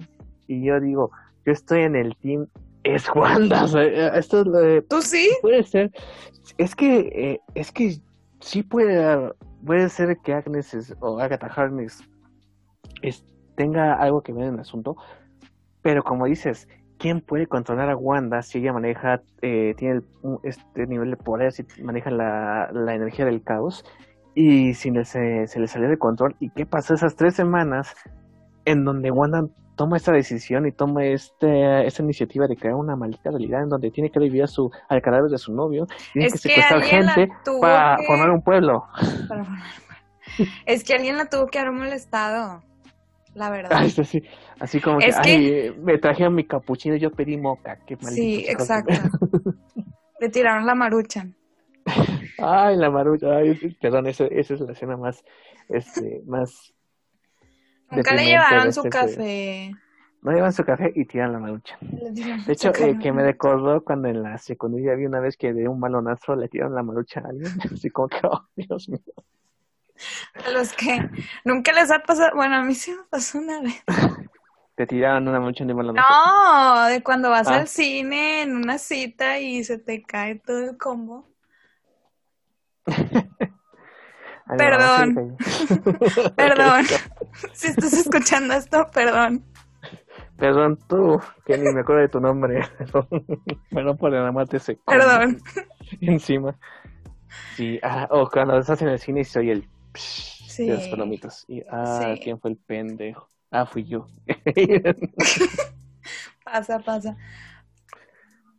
Y yo digo, yo estoy en el team, es Wanda. O sea, eh, esto es lo de- ¿Tú sí? puede ser. Es que, eh, es que sí puede, puede ser que Agnes es- o Agatha Harkness es- tenga algo que ver en el asunto, pero como dices, ¿quién puede controlar a Wanda si ella maneja, eh, tiene este nivel de poder, si maneja la, la energía del caos? Y si se, se le salió de control, ¿y qué pasó esas tres semanas en donde Wanda toma esta decisión y toma este, esta iniciativa de crear una maldita realidad en donde tiene que revivir a su, al cadáver de su novio, tiene Es que que secuestrar la gente para que- formar un pueblo? Para Es que alguien la tuvo que haber molestado. La verdad. Ay, sí, sí. Así como que, Es que- ay, me trajeron mi capuchino y yo pedí moca. Qué Sí, exacto. [LAUGHS] Le tiraron la maruchan. Ay, la marucha. Ay, perdón, esa, esa es la escena más, este, más... Nunca le llevaron su este- café. No llevan su café y tiran la marucha. [LAUGHS] De hecho, eh, que me recordó cuando en la secundaria vi una vez que de un balonazo le tiraron la marucha a alguien. [LAUGHS] Así como que, oh, Dios mío. A los que nunca les ha pasado. Bueno, a mí sí me pasó una vez. [LAUGHS] Te tiraron una marucha de un balonazo. No, de cuando vas Ah. al cine en una cita y se te cae todo el combo. Perdón. [LAUGHS] [LAUGHS] Perdón. Si estás escuchando esto, perdón. Perdón, tú, que ni me acuerdo de tu nombre. [LAUGHS] Bueno, por el amate ese. Perdón. Encima. Sí, ah, o cuando estás en el cine y se oye el psh Sí. de las palomitas. Y, ah, Sí. ¿quién fue el pendejo? Ah, fui yo. Pasa, pasa.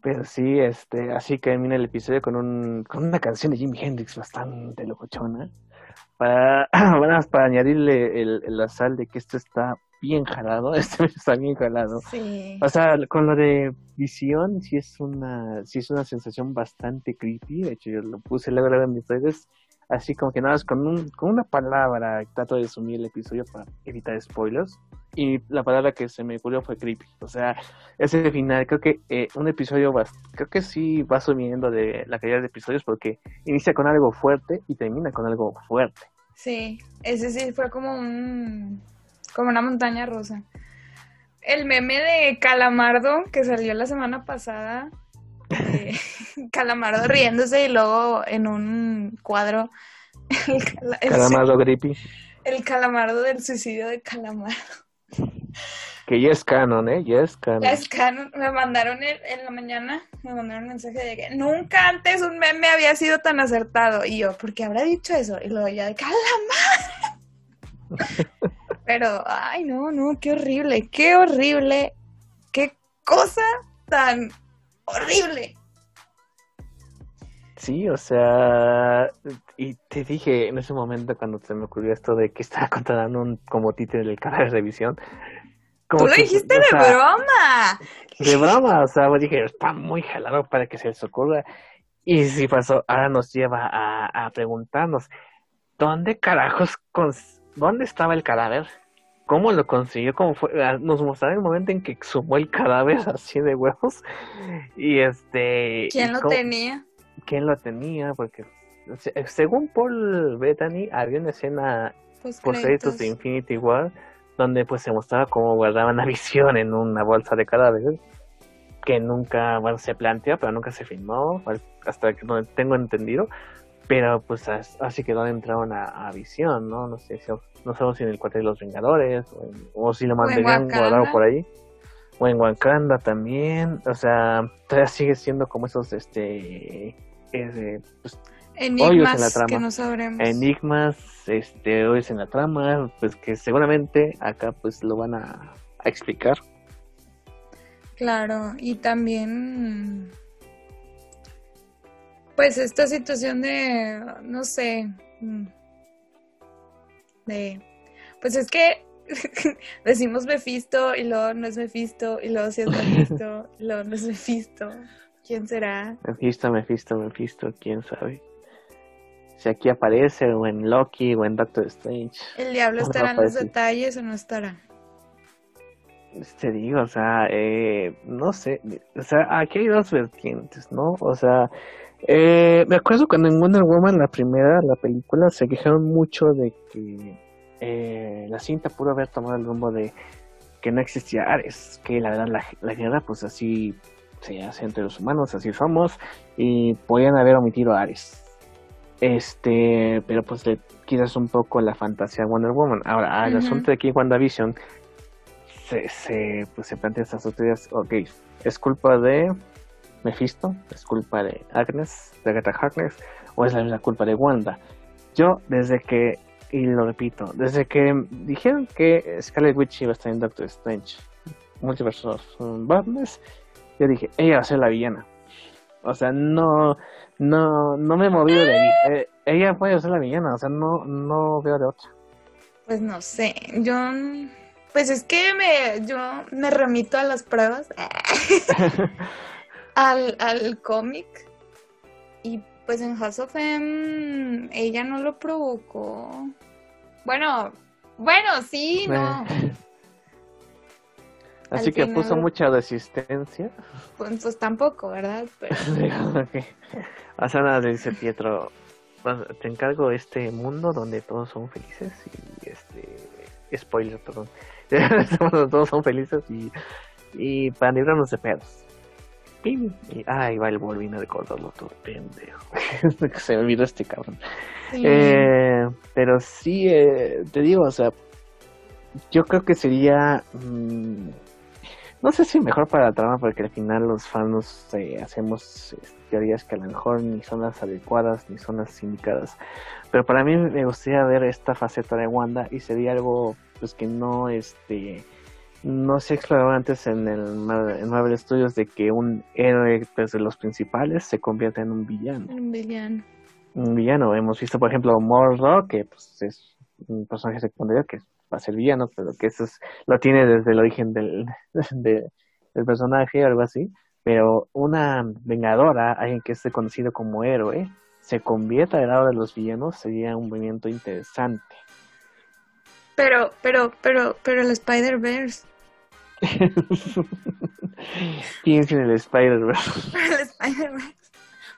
Pero sí, este, así que termina el episodio con un, con una canción de Jimi Hendrix bastante locochona. Para, [CLEARS THROAT] bueno, para añadirle el, la sal de que esto está bien jalado, [LAUGHS] este está bien jalado. Sí. O sea, con lo de visión, sí es una, sí es una sensación bastante creepy. De hecho, yo lo puse luego en mis redes. Así como que nada más con, un, con una palabra trato de resumir el episodio para evitar spoilers. Y la palabra que se me ocurrió fue creepy. O sea, ese final, creo que eh, un episodio va, creo que sí va subiendo de la calidad de episodios porque inicia con algo fuerte y termina con algo fuerte. Sí, ese sí fue como un como una montaña rusa. El meme de Calamardo que salió la semana pasada, eh, [LAUGHS] Calamardo riéndose y luego en un cuadro [LAUGHS] el, cala- el Calamardo sui- el Calamardo del suicidio de Calamardo. Que ya es canon, ¿eh? Ya es canon. Ya es canon. Me mandaron el- en la mañana, me mandaron un mensaje de que nunca antes un meme había sido tan acertado. Y yo, ¿por qué habrá dicho eso? Y luego ya de calamar. [LAUGHS] Pero, ay, no, no, qué horrible, qué horrible, qué cosa tan horrible. Sí, o sea, y te dije en ese momento cuando se me ocurrió esto de que estaba [LAUGHS] contratando un como títere del canal de revisión. como Tú lo que, dijiste o de broma. De broma, o sea, pues dije, está muy jalado para que se les ocurra. Y si pasó, ahora nos lleva a, a preguntarnos, ¿dónde carajos, cons- dónde estaba el cadáver? Cómo lo consiguió, cómo fue, ah, nos mostraron el momento en que exhumó el cadáver [LAUGHS] así de huevos. Y este... ¿Quién lo tenía? ¿Quién lo tenía? Porque según Paul Bettany había una escena por créditos. de Infinity War donde pues se mostraba cómo guardaban la [LAUGHS] visión en una bolsa de cadáveres que nunca, bueno, se planteó, pero nunca se filmó, hasta que no tengo entendido, pero pues así que donde entraron a, visión, ¿no? No sé si, no sabemos si en el cuartel de los Vengadores, o, si lo mantendrían guardado por ahí, o en Wakanda también, o sea, todavía sigue siendo como esos, este, pues, Enigmas en la trama. que no sabremos. Enigmas, este, hoy en la trama, pues que seguramente acá pues lo van a, a explicar. Claro, y también pues esta situación de, no sé, mm, de, pues es que [LAUGHS] decimos Mephisto y luego no es Mephisto y luego sí es Mephisto [LAUGHS] y luego no es Mephisto. ¿Quién será? Mephisto, Mephisto, Mephisto, quién sabe. Si aquí aparece o en Loki o en Doctor Strange. ¿El diablo estará en los detalles o no estará? Te digo, o sea, eh, no sé, o sea, aquí hay dos vertientes, ¿no? O sea, eh, me acuerdo cuando en Wonder Woman, la primera, la película, se quejaron mucho de que eh, la cinta pudo haber tomado el rumbo de que no existía Ares, que la verdad la, guerra pues así se hace entre los humanos, así somos, y podían haber omitido a Ares. Este, pero pues le quitas un poco la fantasía a Wonder Woman. Ahora, el asunto de aquí en WandaVision se, se, pues, se plantea estas teorías, ok, es culpa de Mephisto, es culpa de Agnes, de Agatha Harkness, o es la, culpa de Wanda. Yo, desde que, y lo repito, desde que dijeron que Scarlet Witch iba a estar en Doctor Strange, Multiverse Badness, yo dije, ella va a ser la villana. O sea, no, no, no me he movido de ahí. Eh, ella puede ser la villana, o sea, no, no veo de otra. Pues no sé, yo, pues es que me, yo me remito a las pruebas. [LAUGHS] [LAUGHS] al, al cómic y pues en House of M ella no lo provocó. Bueno, bueno, sí, no. Así que puso mucha resistencia. Pues, pues tampoco, ¿verdad? Pero... [LAUGHS] okay. le dice Pietro, te encargo este mundo donde todos son felices y este spoiler, perdón. [LAUGHS] todos son felices y, y para librarnos de pedos. Y ahí va el Volvino de recordarlo todo, pendejo. [LAUGHS] Se me olvidó este cabrón. Eh, pero sí, eh, te digo, o sea, yo creo que sería. Mm, no sé si mejor para la trama, porque al final los fans eh, hacemos teorías que a lo mejor ni son las adecuadas ni son las indicadas. Pero para mí me gustaría ver esta faceta de Wanda y sería algo pues que no este no se explorado antes en el en Marvel Studios de que un héroe desde pues, los principales se convierta en un villano. Un villano. Un villano. Hemos visto, por ejemplo, Mordo, que pues, es un personaje secundario que va a ser villano, pero que eso lo tiene desde el origen del, [LAUGHS] del personaje o algo así. Pero una vengadora, alguien que esté conocido como héroe, se convierta al lado de los villanos, sería un movimiento interesante. Pero, pero, pero, pero el Spider-Verse [LAUGHS] Piensa en el Spider-Verse. el Spider-Verse.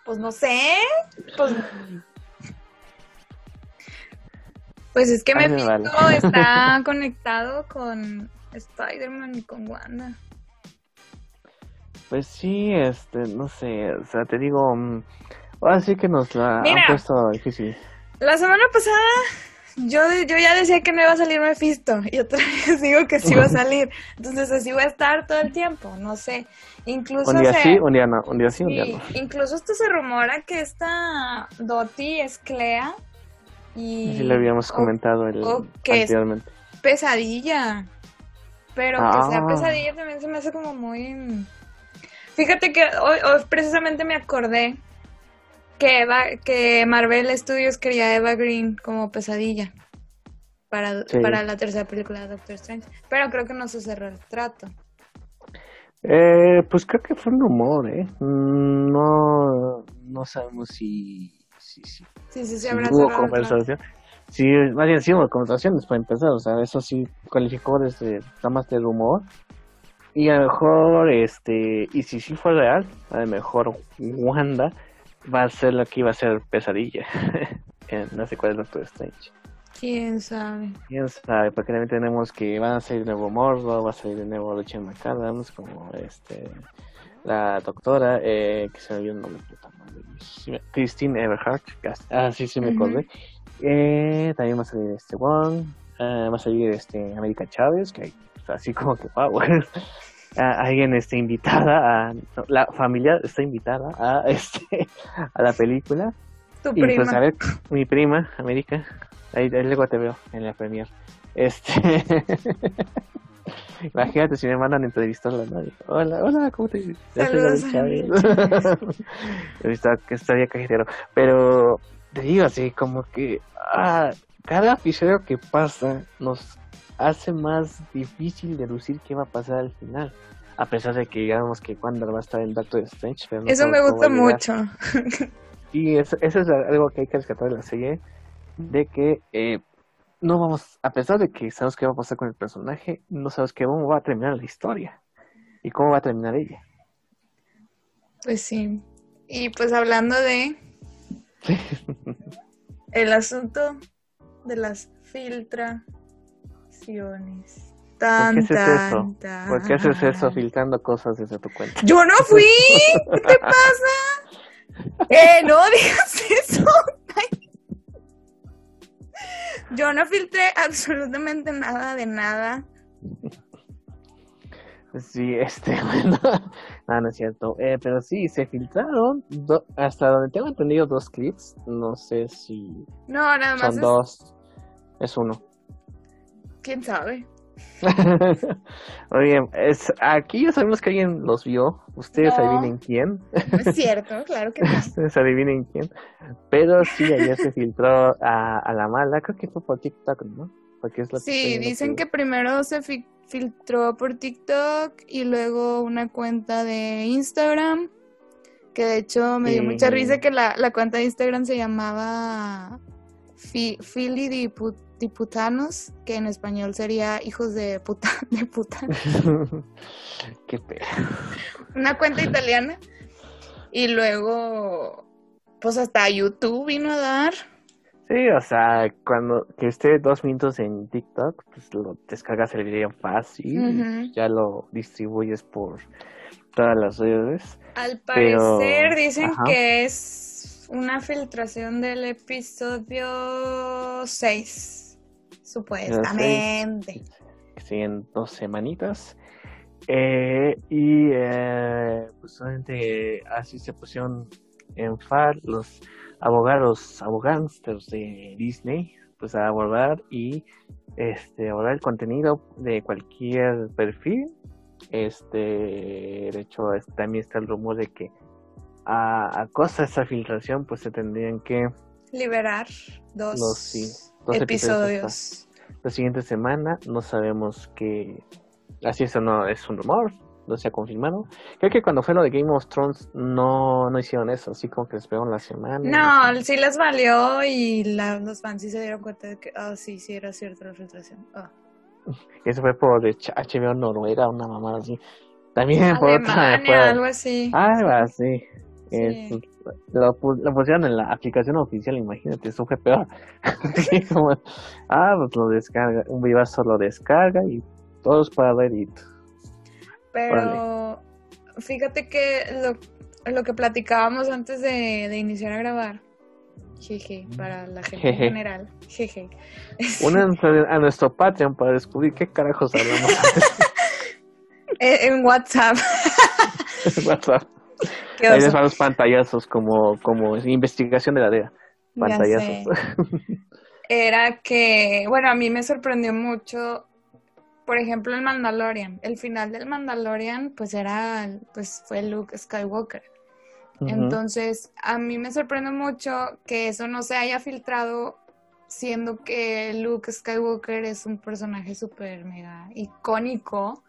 Pues no sé. Pues, pues es que me fijo, está [LAUGHS] conectado con Spider-Man y con Wanda. Pues sí, este, no sé, o sea, te digo, mm, ahora sí que nos la han puesto difícil. La semana pasada yo, yo ya decía que no iba a salir Mephisto y otra [LAUGHS] vez digo que sí va a [LAUGHS] salir. Entonces así va a estar todo el tiempo, no sé. Incluso un día sí, un día no, un día sí, un día no. Incluso esto se rumora que esta Doti es Clea y... Sí, le habíamos comentado el, anteriormente. pesadilla. Pero que sea ah. pesadilla también se me hace como muy... Fíjate que hoy, hoy precisamente me acordé que, Eva, que Marvel Studios quería a Eva Green como pesadilla para, para la tercera película de Doctor Strange, pero creo que no se cerró el trato. Eh, pues creo que fue un rumor, ¿eh? No, no sabemos si, si, si, sí, sí, sí, hubo conversación. Sí, más bien sí hubo conversaciones para empezar, o sea, eso sí cualificó desde más del rumor. Y a lo mejor, este, y si sí fue real, a lo mejor Wanda va a ser lo que iba a ser pesadilla en la secuela de Doctor Strange. ¿Quién sabe? ¿Quién sabe? Porque también tenemos que van a salir de nuevo Mordo, va a salir de nuevo Lucha McAdams, como este la doctora, eh, que se me olvidó el nombre, Christine Everhart, ah, sí, sí me acordé. Eh, también va a salir este Wong, uh, va a salir este América Chávez, que así como que, wow, [LAUGHS] alguien está invitada a, la familia está invitada a [LAUGHS] este a la película. Tu y prima. pues a ver, mi prima, América, ahí, ahí luego te veo en la premier. Este [LAUGHS] Imagínate si me mandan a entrevistarla, ¿no? Hola, hola, ¿cómo te dices? Saludos, [LAUGHS] He visto que estaría cajetero. Pero te digo así, como que ah, cada episodio que pasa nos hace más difícil deducir qué va a pasar al final. A pesar de que digamos que cuando va a estar en Doctor Strange. Pero no Eso me gusta mucho. [LAUGHS] Y eso, eso, es algo que hay que rescatar de la serie. De que eh, no vamos, a pesar de que sabemos qué va a pasar con el personaje, no sabes cómo va a terminar la historia y cómo va a terminar ella. Pues sí. Y pues hablando de [LAUGHS] el asunto de las filtraciones. Tan, ¿Por qué haces eso? tan. ¿Por qué haces eso filtrando cosas desde tu cuenta? Yo no fui. ¿Qué te pasa? Eh, no digas eso. Yo no filtré absolutamente nada de nada. Sí, este, [LAUGHS] bueno, no, no es cierto. Eh, pero sí, se filtraron, do- hasta donde tengo entendido, dos clips. No sé si No, nada más son es... dos. Es uno. ¿Quién sabe? Muy bien, es, aquí ya sabemos que alguien los vio. Ustedes No. adivinen quién. No es cierto, claro que no. [LAUGHS] Ustedes adivinen quién. Pero sí, ayer se filtró a, a la mala. Creo que fue por TikTok, ¿no? Porque es estoy Sí, dicen que primero se fi- filtró por TikTok y luego una cuenta de Instagram. Que de hecho me dio mucha risa que la, la cuenta de Instagram se llamaba Fi- Fili Dipu- Diputanos, que en español sería hijos de puta, [LAUGHS] de puta. [LAUGHS] Qué pena. Una cuenta italiana. Y luego, pues hasta YouTube vino a dar. Sí, o sea, cuando que esté dos minutos en TikTok, pues lo descargas el video fácil, Ujú. ya lo distribuyes por todas las redes. Al Pero- parecer dicen ajá. que es una filtración del episodio 6, supuestamente. siguen dos semanitas. Eh, y eh, pues así se pusieron en FAR los abogados, abogánsters de Disney, pues a abordar y este abordar el contenido de cualquier perfil. Este, de hecho, es- también está el rumor de que a, a costa de esa filtración, pues se tendrían que Liberar dos, Los- sí, dos episodios episodios. La siguiente semana. No sabemos que así eso no es un rumor, no se ha confirmado. Creo que cuando fue lo de Game of Thrones no, no hicieron eso, así como que esperaron la semana. No, sí les valió y la- los fans sí se dieron cuenta de que, ah, sí, sí era cierta la filtración. Ah. [LAUGHS] Eso fue por HBO Noruega, una mamada así. También por otra. Alemania, fue- algo así. Algo así. Sí. Es- lo, pu- lo pusieron en la aplicación oficial, imagínate, eso fue peor. [LAUGHS] Como, ah, pues lo descarga, un vivazo lo descarga y todos para Reddit. Pero fíjate que lo, lo que platicábamos antes de, de iniciar a grabar, jeje, para la gente en general, jeje. [LAUGHS] Únanse a nuestro Patreon para descubrir qué carajos hablamos [LAUGHS] en WhatsApp. en WhatsApp. Ahí les van los pantallazos como, como investigación de la DEA. Pantallazos. Era que, bueno, a mí me sorprendió mucho, por ejemplo, el Mandalorian. El final del Mandalorian, pues era, pues fue Luke Skywalker. Entonces, a mí me sorprende mucho que eso no se haya filtrado, siendo que Luke Skywalker es un personaje súper mega icónico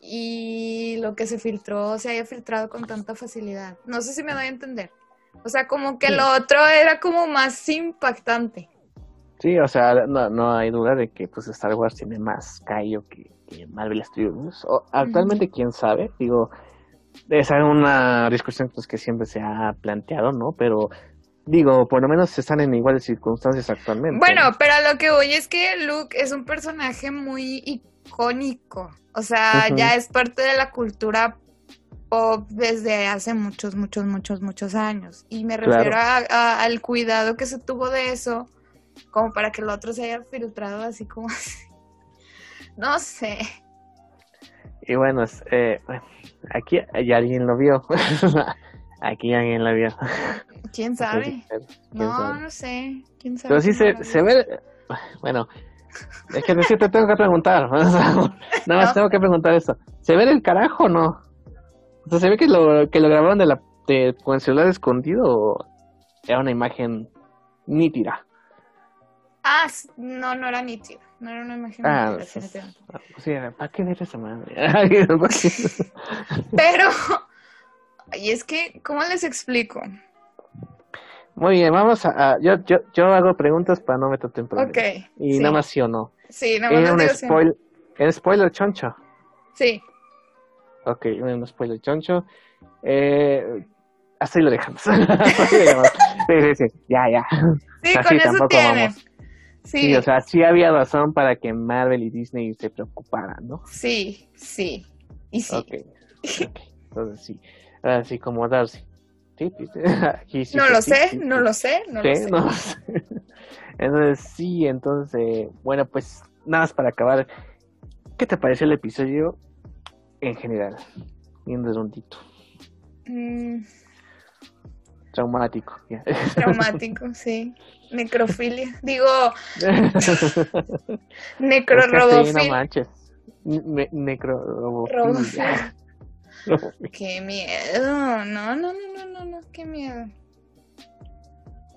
y lo que se filtró se haya filtrado con tanta facilidad. No sé si me doy a entender. O sea, como que Sí. lo otro era como más impactante. Sí, o sea, no, no hay duda de que pues Star Wars tiene más callo que, que Marvel Studios. O, actualmente, quién sabe, digo, esa es una discusión pues, que siempre se ha planteado, ¿no? Pero digo, por lo menos están en iguales circunstancias actualmente. Bueno, pero lo que voy es que Luke es un personaje muy icónico. O sea, ya es parte de la cultura pop desde hace muchos, muchos, muchos, muchos años. Y me refiero al cuidado que se tuvo de eso, como para que el otro se haya filtrado así como así. [LAUGHS] No sé. Y bueno, eh, aquí ya alguien lo vio. [LAUGHS] aquí alguien lo vio. ¿Quién [LAUGHS] sabe? no, no sé. ¿Quién sabe? Pero sí se, se ve. Bueno, es que te tengo que preguntar. [LAUGHS] Nada más tengo que preguntar eso. ¿Se ve del carajo o no? O sea, ¿se ve que lo, que lo grabaron de la, de, con el celular escondido o era una imagen nítida? Ah, no, no era nítida. No era una imagen ah, nítida. Ah, pues, sí, ¿para qué ver esa madre? [LAUGHS] Pero, [LAUGHS] y es que, ¿cómo les explico? Muy bien, vamos a, yo, yo, yo hago preguntas para no meterte en problemas. Ok. Y nada más sí o no. Sí, nada más. un spoiler, ¿Es spoiler choncho? Sí. Ok, un spoiler choncho. Eh, hasta [LAUGHS] ahí lo dejamos. sí, sí, sí, ya, ya. Sí, con eso tiene. Sí. o sea, sí había razón para que Marvel y Disney se preocuparan, ¿no? Sí, sí. Y sí. Ok, entonces sí. Así como Darcy. No lo sé, no lo sé, no lo sé. [LAUGHS] No sé. Entonces, sí, entonces, bueno, pues nada más para acabar. ¿Qué te pareció el episodio en general? Bien redondito. Mm. Traumático. [LAUGHS] Traumático, sí. Necrofilia. Digo. [LAUGHS] necrorobofilia. no manches. necrorobofilia. [LAUGHS] Qué miedo. No, no, no, no, no, no, qué miedo.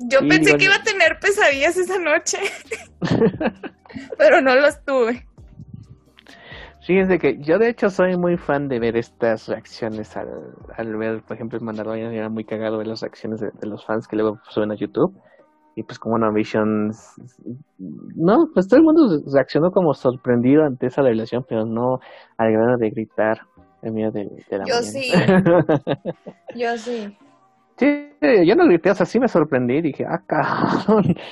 Yo pensé que iba a tener pesadillas esa noche, [LAUGHS] pero no las tuve. Fíjense que yo de hecho soy muy fan de ver estas reacciones al, al ver, por ejemplo, el Mandalorian era muy cagado ver las reacciones de, los fans que luego suben a YouTube. Y pues como una Vision, no, pues todo el mundo reaccionó como sorprendido ante esa revelación, pero no al grado de gritar yo sí. [LAUGHS] yo sí. Sí, yo no grité, o sea, sí me sorprendí, dije, ah, cabrón. [LAUGHS]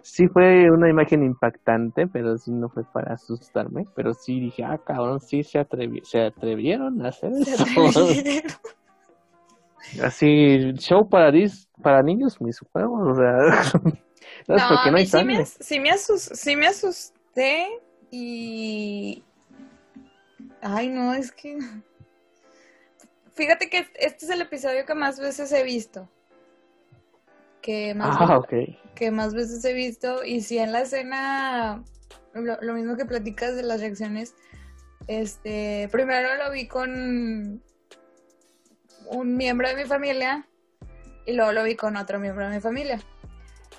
Sí fue una imagen impactante, pero sí no fue para asustarme, pero sí dije, ah, cabrón, sí se, atrevi se atrevieron a hacer eso. [LAUGHS] Así, show para, para niños, mis juegos, o sea, no, no porque no hay sí me, sí, me sí me asusté y... Ay, no, es que... Fíjate que este es el episodio que más veces he visto. Que más, ah, veces, que más veces he visto. Y si en la escena, lo, mismo que platicas de las reacciones, este, primero lo vi con un miembro de mi familia y luego lo vi con otro miembro de mi familia.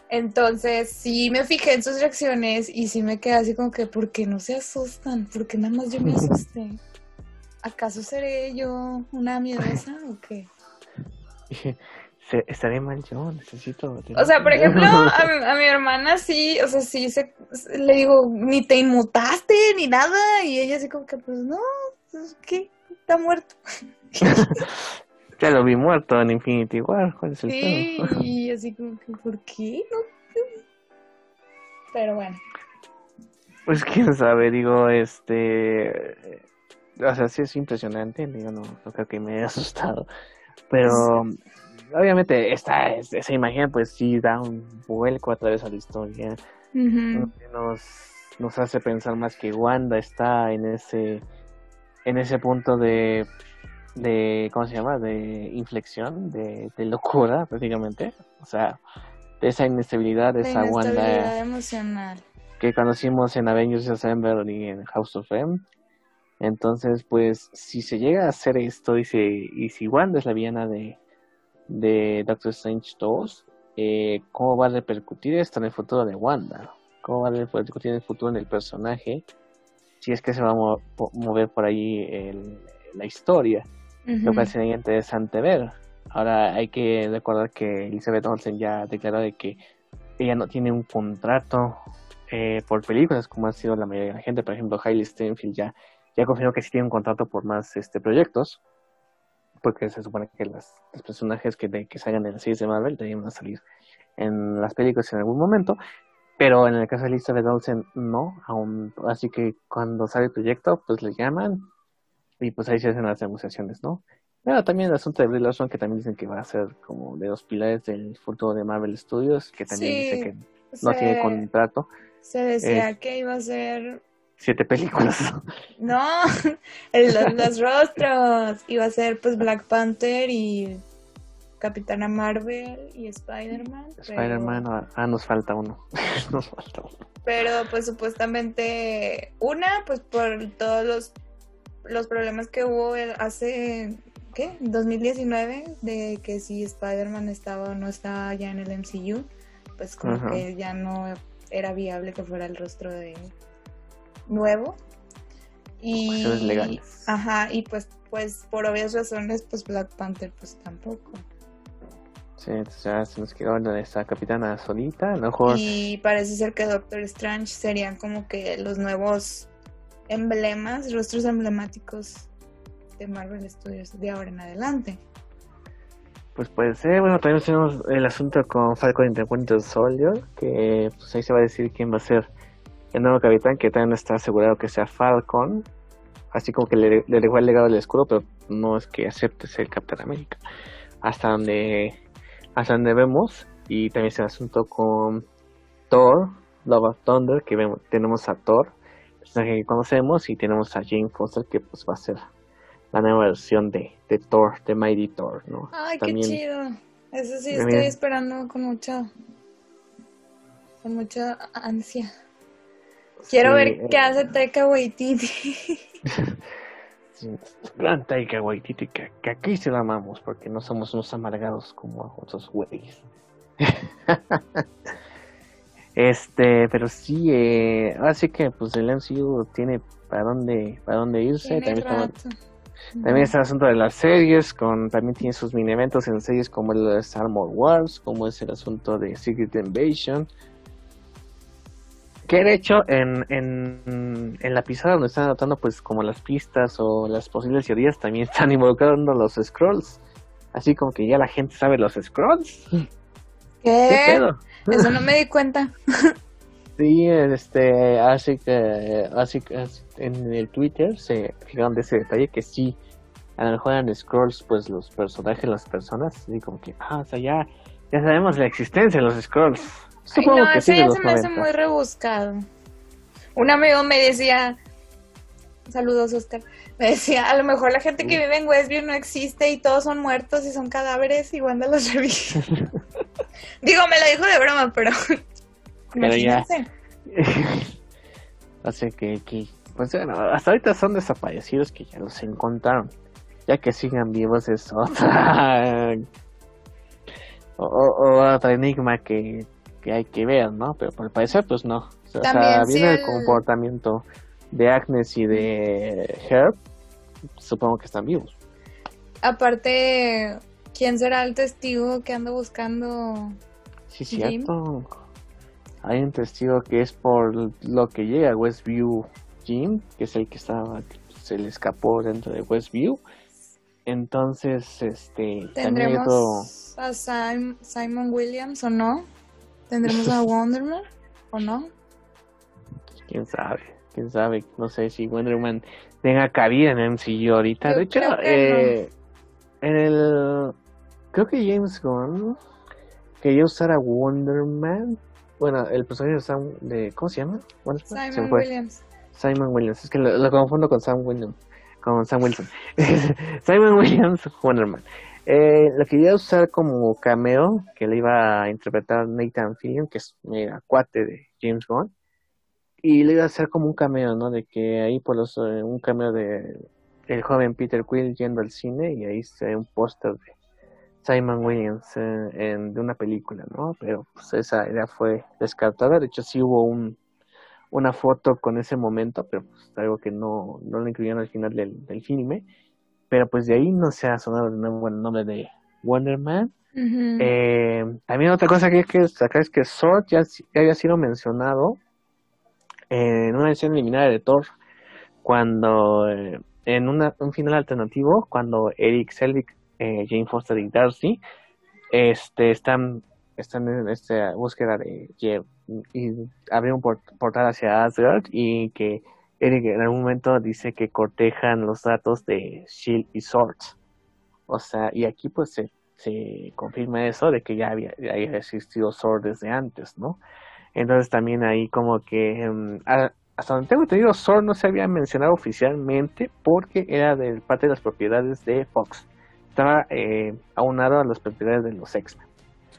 Entonces, sí me fijé en sus reacciones y sí me quedé así como que, ¿por qué no se asustan? ¿Por qué nada más yo me [LAUGHS] asusté? ¿Acaso seré yo una miedosa o qué? [LAUGHS] Estaré mal yo, necesito... O sea, por ejemplo, [LAUGHS] a mi, hermana sí, o sea, sí se, le digo, ni te inmutaste ni nada, y ella así como que, pues no, pues, ¿qué? Está muerto. [LAUGHS] ya lo vi muerto en Infinity War, ¿cuál es el Sí, y así como que, ¿por qué? No, pero bueno. Pues quién sabe, digo, este o sea, sí es impresionante, digo, no, creo que me haya [LAUGHS] asustado, pero obviamente esta, esa imagen pues sí da un vuelco a través de la historia, nos, nos hace pensar más que Wanda está en ese, en ese punto de, de ¿cómo se llama? de inflexión, de, de locura prácticamente, o sea, de esa inestabilidad, de esa Wanda emocional. que conocimos en Avengers Assemble y en House of M entonces, pues, si se llega a hacer esto y, y si Wanda es la villana de, de Doctor Strange 2, eh, ¿cómo va a repercutir esto en el futuro de Wanda? ¿Cómo va a repercutir en el futuro en el personaje? Si es que se va a mover por ahí la historia, lo cual sería interesante ver. Ahora hay que recordar que Elizabeth Olsen ya declaró de que ella no tiene un contrato eh, por películas como ha sido la mayoría de la gente. Por ejemplo, Hailey Steinfeld ya, ya confirmó que sí tiene un contrato por más este proyectos, porque se supone que las, los personajes que, de, que salgan en las series de Marvel deberían salir en las películas en algún momento. Pero en el caso de de Olsen, no, aún. Así que cuando sale el proyecto, pues le llaman y pues ahí se hacen las negociaciones, ¿no? Pero también el asunto de Brie Larson, que también dicen que va a ser como de los pilares del futuro de Marvel Studios, que también dice que no tiene contrato. Se decía que iba a ser... Siete películas. No, [LAUGHS] los, los rostros. Iba a ser pues Black Panther y Capitana Marvel y Spider-Man. Spider-Man, ah, nos falta uno. [LAUGHS] nos falta uno. Pero pues supuestamente, una, pues por todos los, los problemas que hubo hace, ¿qué? 2019, de que si Spider-Man estaba o no estaba ya en el MCU, pues como que ya no era viable que fuera el rostro de nuevo. Y, legales. Ajá, y pues, pues por obvias razones, pues Black Panther pues tampoco. Sí, entonces ya se nos quedó esa capitana solita, Y parece ser que Doctor Strange serían como que los nuevos emblemas, rostros emblemáticos de Marvel Studios de ahora en adelante. Pues puede ser, bueno, también tenemos el asunto con Falcon the Winter Soldier, que pues ahí se va a decir quién va a ser el nuevo capitán, que también está asegurado que sea Falcon, así como que le, le dejó el legado del escudo, pero no es que acepte ser Capitán América. Hasta donde hasta donde vemos y también se asunto con Thor, Love of Thunder, que vemos, tenemos a Thor, personaje que conocemos, y tenemos a Jane Foster, que pues va a ser la nueva versión de, de Thor, de Mighty Thor, ¿no? Ay, qué chido. Eso sí, estoy esperando con mucha, con mucha ansia. Quiero ver qué hace Taika Waititi. [LAUGHS] gran Taika Waititi, que, que, aquí se la amamos porque no somos unos amargados como otros güeyes. [LAUGHS] este, pero sí, eh, así que pues el MCU tiene para dónde, para dónde irse. También, también está el asunto de las series, con también tiene sus mini eventos en series como el de Star Wars, como es el asunto de Secret Invasion que de hecho en, en, en la pizarra donde están anotando pues como las pistas o las posibles teorías también están involucrando los scrolls. Así como que ya la gente sabe los scrolls. ¿Qué? Eso no me di cuenta. [LAUGHS] sí, este, así que, así que en el Twitter se fijaron de ese detalle que sí, a lo mejor eran scrolls pues los personajes, las personas, así como que, ah, o sea, ya, ya sabemos la existencia de los scrolls. Supongo no, que ya se me hace muy rebuscado. Un amigo me decía, saludos Oscar, me decía, a lo mejor la gente que vive en Westview no existe y todos son muertos y son cadáveres y Wanda los revisa. Digo, me lo dijo de broma, pero... [LAUGHS] pero ya. Así [LAUGHS] que, que, pues bueno, hasta ahorita son desaparecidos que ya los encontraron. Ya que sigan vivos es otra... [LAUGHS] o, o otra enigma que que hay que ver, ¿no? Pero por parecer, pues no. O sea, viene el... comportamiento de Agnes y de Herb, supongo que están vivos. Aparte, ¿quién será el testigo que anda buscando? Sí, cierto. Hay un testigo que es por lo que llega a Westview Jim, que es el que estaba, se le escapó dentro de Westview. Entonces, este. ¿Tendremos a Simon Williams o no? ¿Tendremos a Wonderman o no? Quién sabe, quién sabe. No sé si Wonderman tenga cabida en MCU ahorita. de hecho, eh, en el. Creo que James Gunn quería usar a Wonderman. Bueno, el personaje de Sam. De, ¿Cómo se llama? Simon Williams. Simon Williams. Es que lo, confundo con Sam Williams. Con Sam Wilson. [LAUGHS] Simon Williams, Wonderman. Eh, lo quería usar como cameo, que le iba a interpretar Nathan Fillion, que es mira, cuate de James Gunn. Y le iba a hacer como un cameo, ¿no? De que ahí por los, eh, un cameo de el joven Peter Quill yendo al cine y ahí se un póster de Simon Williams eh, en, de una película, ¿no? Pero pues esa idea fue descartada. De hecho, sí hubo un, una foto con ese momento, pero pues algo que no, no lo incluyeron al final del, del filme pero pues de ahí no se ha sonado de nuevo el nombre de, Wonder Man. Eh, también otra cosa que hay que destacar es que Sword ya, había sido mencionado en una edición eliminada de Thor, cuando eh, en un final alternativo, cuando Eric Selvig, eh, Jane Foster y Darcy este, están, están en esta búsqueda de y abrir un portal hacia Asgard y que Eric en algún momento dice que cortejan los datos de Shield y Sword. O sea, y aquí pues se, se confirma eso de que ya había, ya había existido Sword desde antes, ¿no? Entonces también ahí como que em, hasta donde tengo entendido Sword no se había mencionado oficialmente porque era de parte de las propiedades de Fox. Estaba eh, aunado a las propiedades de los X-Men.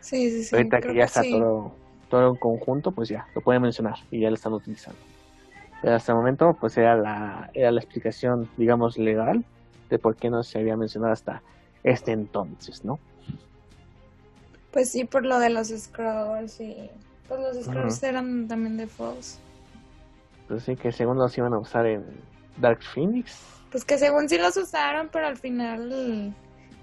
Sí, sí, sí. Ahorita que ya está todo, todo en conjunto, pues ya lo pueden mencionar y ya lo están utilizando. Pero hasta el momento, pues era la, era la explicación, digamos, legal de por qué no se había mencionado hasta este entonces, ¿no? Pues sí, por lo de los scrolls y... Pues los scrolls eran también de Fox. Pues sí, que según los iban a usar en Dark Phoenix. Pues que según sí los usaron, pero al final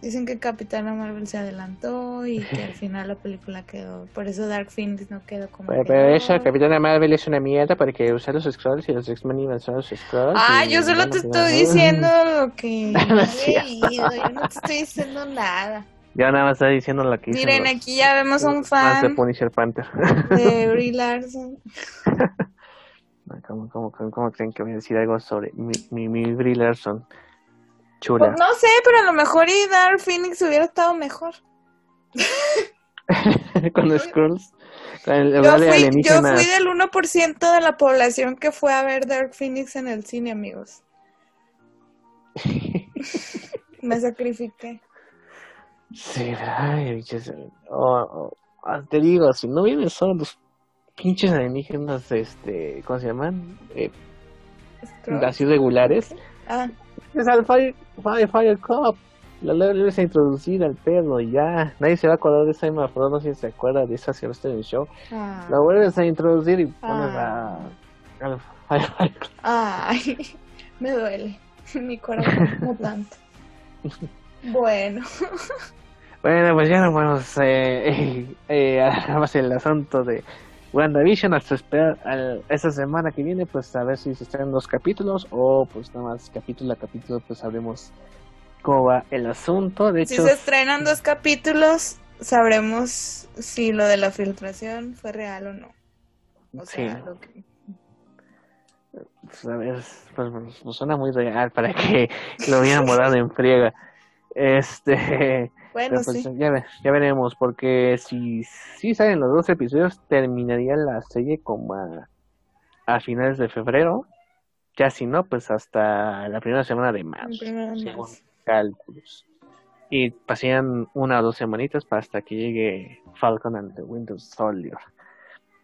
Dicen que Capitana Marvel se adelantó y que al [LAUGHS] final la película quedó. Por eso Dark Phoenix no quedó como. Pero, pero esa Capitana Marvel es una mierda porque usar los Scrolls y los X-Men iban a los Scrolls. Ah, yo solo te estoy diciendo lo que [LAUGHS] he leído. Yo no te estoy diciendo nada. Ya nada más está diciendo lo que Miren, aquí ya vemos a un fan. de Punisher Panther. De [LAUGHS] Brie Larson. ¿Cómo, cómo, cómo, creen que voy a decir algo sobre mi, mi, mi Brie Larson? Pues no sé, pero a lo mejor y Dark Phoenix hubiera estado mejor. [LAUGHS] Con Skrulls. Yo fui, yo fui del 1% de la población que fue a ver Dark Phoenix en el cine, amigos. [LAUGHS] Me sacrifiqué. Sí, ay, oh, oh, te digo, si no vienen solo los pinches alienígenas, este, ¿cómo se llaman? Eh, así regulares. Ah es al Fire, Fire, Fire Cup. La vuelves a introducir al perro y ya. Nadie se va a acordar de esa Emma si se acuerda de esa en el show. Ah. La vuelves a introducir y pones a, ah. al Fire, Fire Club. Ay, [LAUGHS] me duele. [LAUGHS] Mi corazón mutante. [LAUGHS] bueno. Bueno, pues ya no podemos eh, eh, eh, más el asunto de WandaVision hasta esperar esta semana que viene, pues a ver si se estrenan dos capítulos o pues nada más capítulo a capítulo, pues sabremos cómo va el asunto. De hecho, si se estrenan dos capítulos, sabremos si lo de la filtración fue real o no. O sí. Sea, lo que... Pues a ver, pues, pues, pues, suena muy real para que lo hubieran dado en friega. Este, bueno, pues, sí. Ya, ya, veremos, porque si, si salen los dos episodios, terminaría la serie como a, finales de febrero. Ya si no, pues hasta la primera semana de marzo, según cálculos. Y pasarían una o dos semanitas para hasta que llegue Falcon and the Windows Soldier.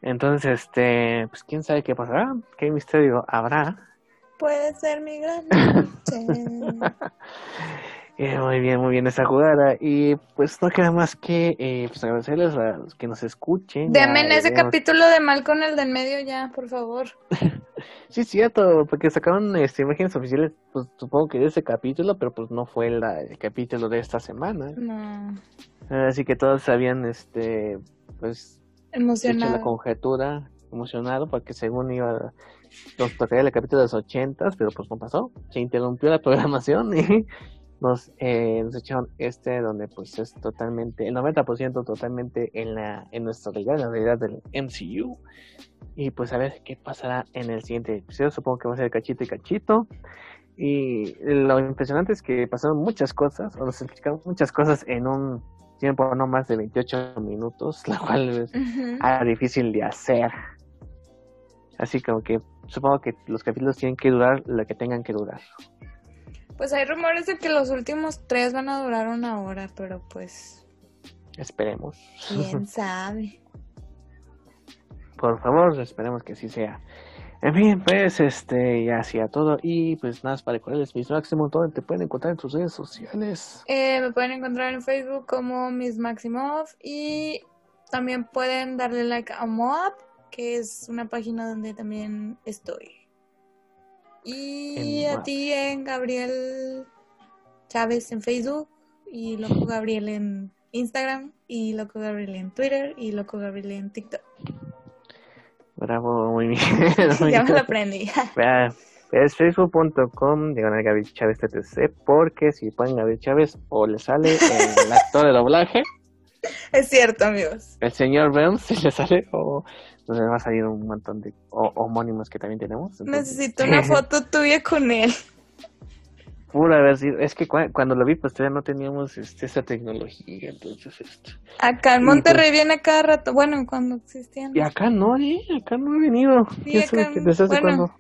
Entonces, este, pues quién sabe qué pasará, qué misterio habrá. Puede ser mi gran [LAUGHS] [LAUGHS] Eh, muy bien, muy bien esa jugada. Y pues no queda más que eh, pues agradecerles a los que nos escuchen. Deme en ese capítulo de mal con el del medio ya, por favor. [LAUGHS] sí, cierto, porque sacaron este, imágenes oficiales, pues supongo que de ese capítulo, pero pues no fue el, capítulo de esta semana. No. Así que todos habían, este, pues, emocionado. la conjetura, emocionado, porque según iba, nos tocaría el capítulo de los ochentas, pero pues no pasó. Se interrumpió la programación y [LAUGHS] nos, eh, nos echaron este donde pues es totalmente, el 90% totalmente en la en nuestra realidad, en la realidad del MCU. Y pues a ver qué pasará en el siguiente episodio. Supongo que va a ser cachito y cachito. Y lo impresionante es que pasaron muchas cosas, o nos explicaron muchas cosas en un tiempo no más de 28 minutos, lo cual es difícil de hacer. Así como que supongo que los capítulos tienen que durar lo que tengan que durar. Pues hay rumores de que los últimos tres van a durar una hora, pero pues... Esperemos. ¿Quién [LAUGHS] sabe? Por favor, esperemos que así sea. En fin, pues, este, ya hacía todo. Y pues nada, para recordarles Miss Maximum, ¿dónde te pueden encontrar en tus redes sociales? Eh, me pueden encontrar en Facebook como Miss Maximov y también pueden darle like a Moab, que es una página donde también estoy. Y a ti en Gabriel Chávez en Facebook y Loco [LAUGHS] Gabriel en Instagram y Loco Gabriel en Twitter y Loco Gabriel en TikTok. Bravo, muy bien. [LAUGHS] [LAUGHS] ya me lo aprendí. es facebook.com diagonal Gabriel Chávez TTC porque si ponen Gabriel Chávez o le sale el actor de doblaje. Es cierto, amigos. El señor Burns, si le sale o nos va a salir un montón de homónimos que también tenemos. Necesito una [LAUGHS] foto tuya con él. Pura ver es que cuando lo vi pues todavía no teníamos este, esa tecnología, entonces esto. Acá en Monterrey pues viene cada rato, bueno, cuando existían. Y acá no, ¿eh? acá no ha venido. Sí, acá, ¿Desde hace bueno,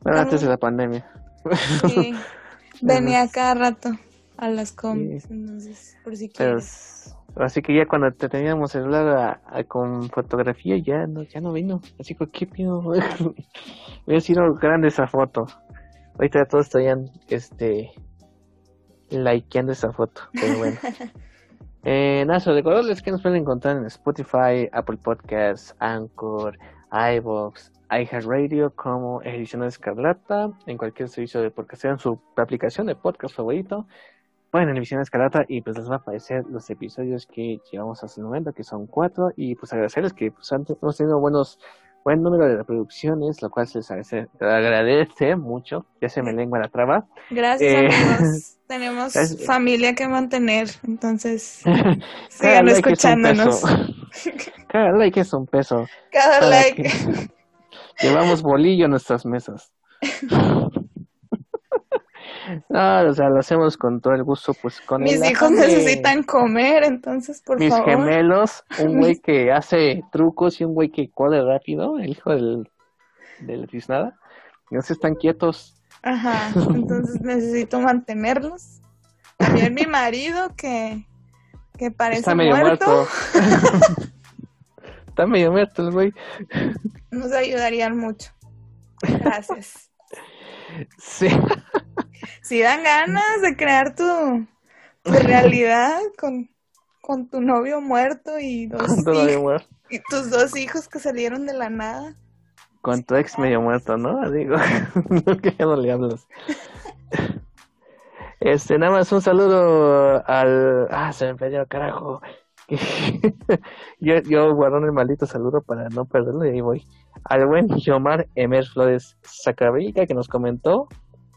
Bueno, antes de la pandemia. Sí, [LAUGHS] venía cada rato a las coms, entonces, por si quieres. Así que ya cuando te teníamos celular con fotografía ya no, ya no vino. Así que qué pido. [LAUGHS] Hubiera sido grande esa foto. Ahorita todos estarían este likeando esa foto, pero bueno. [LAUGHS] eh, nada, recordarles que nos pueden encontrar en Spotify, Apple Podcasts, Anchor, iVoox, iHeartRadio como Edición Escarlata, en cualquier servicio de podcast, sea en su aplicación de podcast favorito. Pueden en Edición Escarlata y pues les va a aparecer los episodios que llevamos hasta el momento, que son cuatro, y pues agradecerles que pues, hemos tenido buenos buen número de reproducciones, lo cual se les agradece, mucho. Ya se me lengua la traba. Gracias, eh, amigos. [LAUGHS] Tenemos familia que mantener, entonces [LAUGHS] sigan escuchándonos. [LAUGHS] Cada like es un peso. Cada like. Llevamos bolillo en nuestras mesas. No, o sea, lo hacemos con todo el gusto, pues con Mis hijos necesitan comer, entonces, por Mis favor. Mis gemelos, un [LAUGHS] güey que hace trucos y un güey que corre rápido, el hijo del, del nada, no se están quietos. Ajá, entonces [LAUGHS] necesito mantenerlos. También mi marido que, que parece Está medio muerto. [LAUGHS] Está medio muerto el güey. Nos ayudarían mucho. Gracias. Sí. Si dan ganas de crear tu, realidad con, con, tu novio muerto y, dos y tus dos hijos que salieron de la nada. Con tu ex medio muerto, ¿no? Digo, [LAUGHS] que ya no le hablas. Este, nada más un saludo al... Ah, se me perdió, carajo. [LAUGHS] yo, yo guardo el maldito saludo para no perderlo y ahí voy. Al buen Yomar Emer Flores Sacrabrica que nos comentó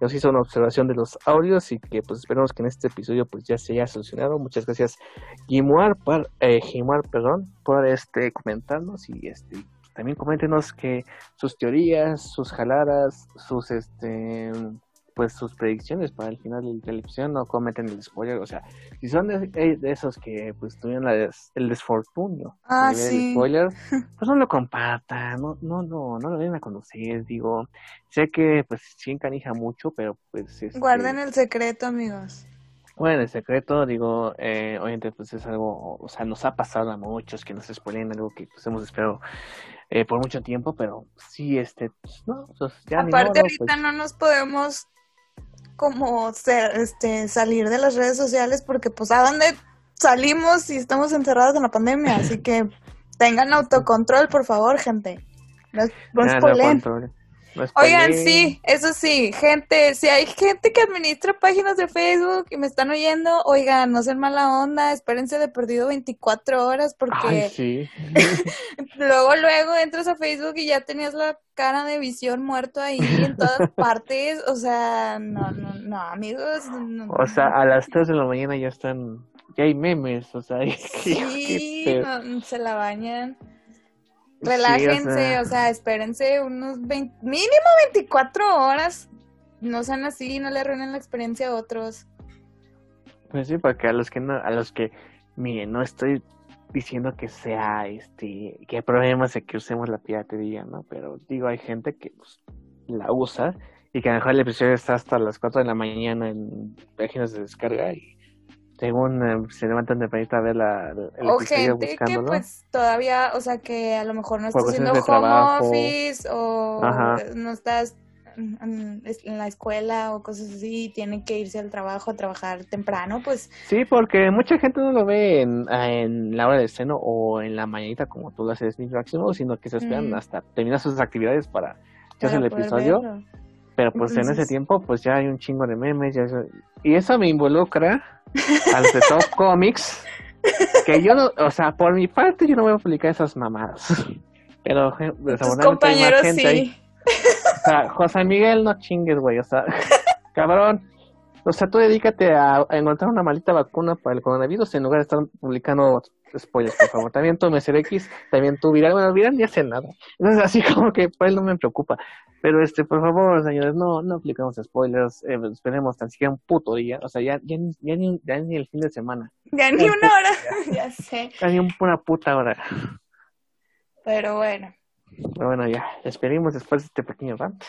nos hizo una observación de los audios y que pues esperamos que en este episodio pues ya se haya solucionado. Muchas gracias Gimuar, por, eh, perdón, por este comentarnos y este también coméntenos que sus teorías, sus jaladas, sus este pues sus predicciones para el final de la televisión no cometen el spoiler, o sea, si son de, eh, esos que pues tuvieron el desfortunio ah, de spoiler, [LAUGHS] pues no lo compartan, no, no, no, no lo vayan a conocer, digo, sé que pues sí encanija mucho, pero pues este, guarden el secreto amigos. Bueno, el secreto, digo, eh, obviamente pues es algo, o sea, nos ha pasado a muchos que nos spoilen algo que pues hemos esperado eh, por mucho tiempo, pero sí, este, pues, no, pues ya Aparte ahorita pues no nos podemos como ser, este, salir de las redes sociales porque pues a dónde salimos si estamos encerrados en la pandemia, así que tengan autocontrol, por favor, gente. No, no, Oigan, sí, eso sí, gente, si hay gente que administra páginas de Facebook y me están oyendo, oigan, no sean mala onda, espérense de perdido 24 horas porque sí. [LAUGHS] luego, luego entras a Facebook y ya tenías la cara de visión muerto ahí en todas [LAUGHS] partes, o sea, no, no, no, amigos. o sea, a las 3 de la mañana ya están, ya hay memes, o sea, [LAUGHS] sí, se la bañan. Relájense, o sea... espérense unos 20, mínimo 24 horas. No sean así, no le arruinen la experiencia a otros. Pues sí, porque a los que no, a los que, miren, no estoy diciendo que sea, este, que hay problemas de que usemos la piratería, ¿no? Pero digo, hay gente que pues, la usa y que a lo mejor el episodio está hasta las 4 de la mañana en páginas de descarga y según eh, se levantan de a ver la, el o gente que pues todavía, o sea que a lo mejor no estás haciendo home office o no estás en, la escuela o cosas así, tienen que irse al trabajo a trabajar temprano, pues... Sí, porque mucha gente no lo ve en, en la hora de seno o en la mañanita como tú lo haces máximo, sino que se esperan mm. hasta terminar sus actividades para, hacer el episodio. Pero pues en ese tiempo pues ya hay un chingo de memes y eso me involucra a los de Top Comics, que yo no, o sea, por mi parte yo no voy a publicar esas mamadas. Pero Tus desafortunadamente hay compañeros más gente ahí. O sea, José Miguel, no chingues, güey. O sea, [LAUGHS] cabrón. O sea, tú dedícate a, a encontrar una maldita vacuna para el coronavirus en lugar de estar publicando spoilers, por favor. También tú, Mr. X, también tú, Viral. Bueno, Viral ni hace nada. Entonces, así como que por él no me preocupa. Pero, este, por favor, señores, no, no aplicamos spoilers. eh, esperemos tan siquiera un puto día. O sea, ya, ya, ni, ya, ni, ya ni el fin de semana. Ya ni una hora. [LAUGHS] [LAUGHS] ya sé. Ya ni una puta hora. Pero bueno. Pero bueno, ya, despedimos después de este pequeño rant.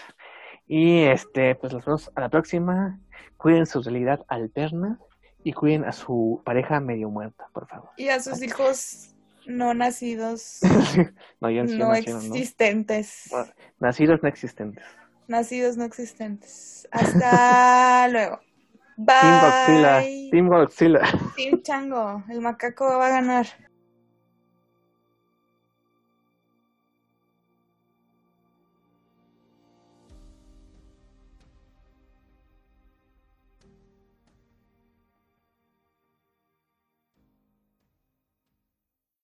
Y este, pues nos vemos a la próxima. Cuiden su realidad alterna y cuiden a su pareja medio muerta, por favor. Y a sus hijos no nacidos, [LAUGHS] no, sí no ¿no? existentes. Bueno, Nacidos no existentes. Nacidos no existentes. Hasta [LAUGHS] luego. Team Godzilla. Bye. Team Godzilla. Team Chango. El macaco va a ganar.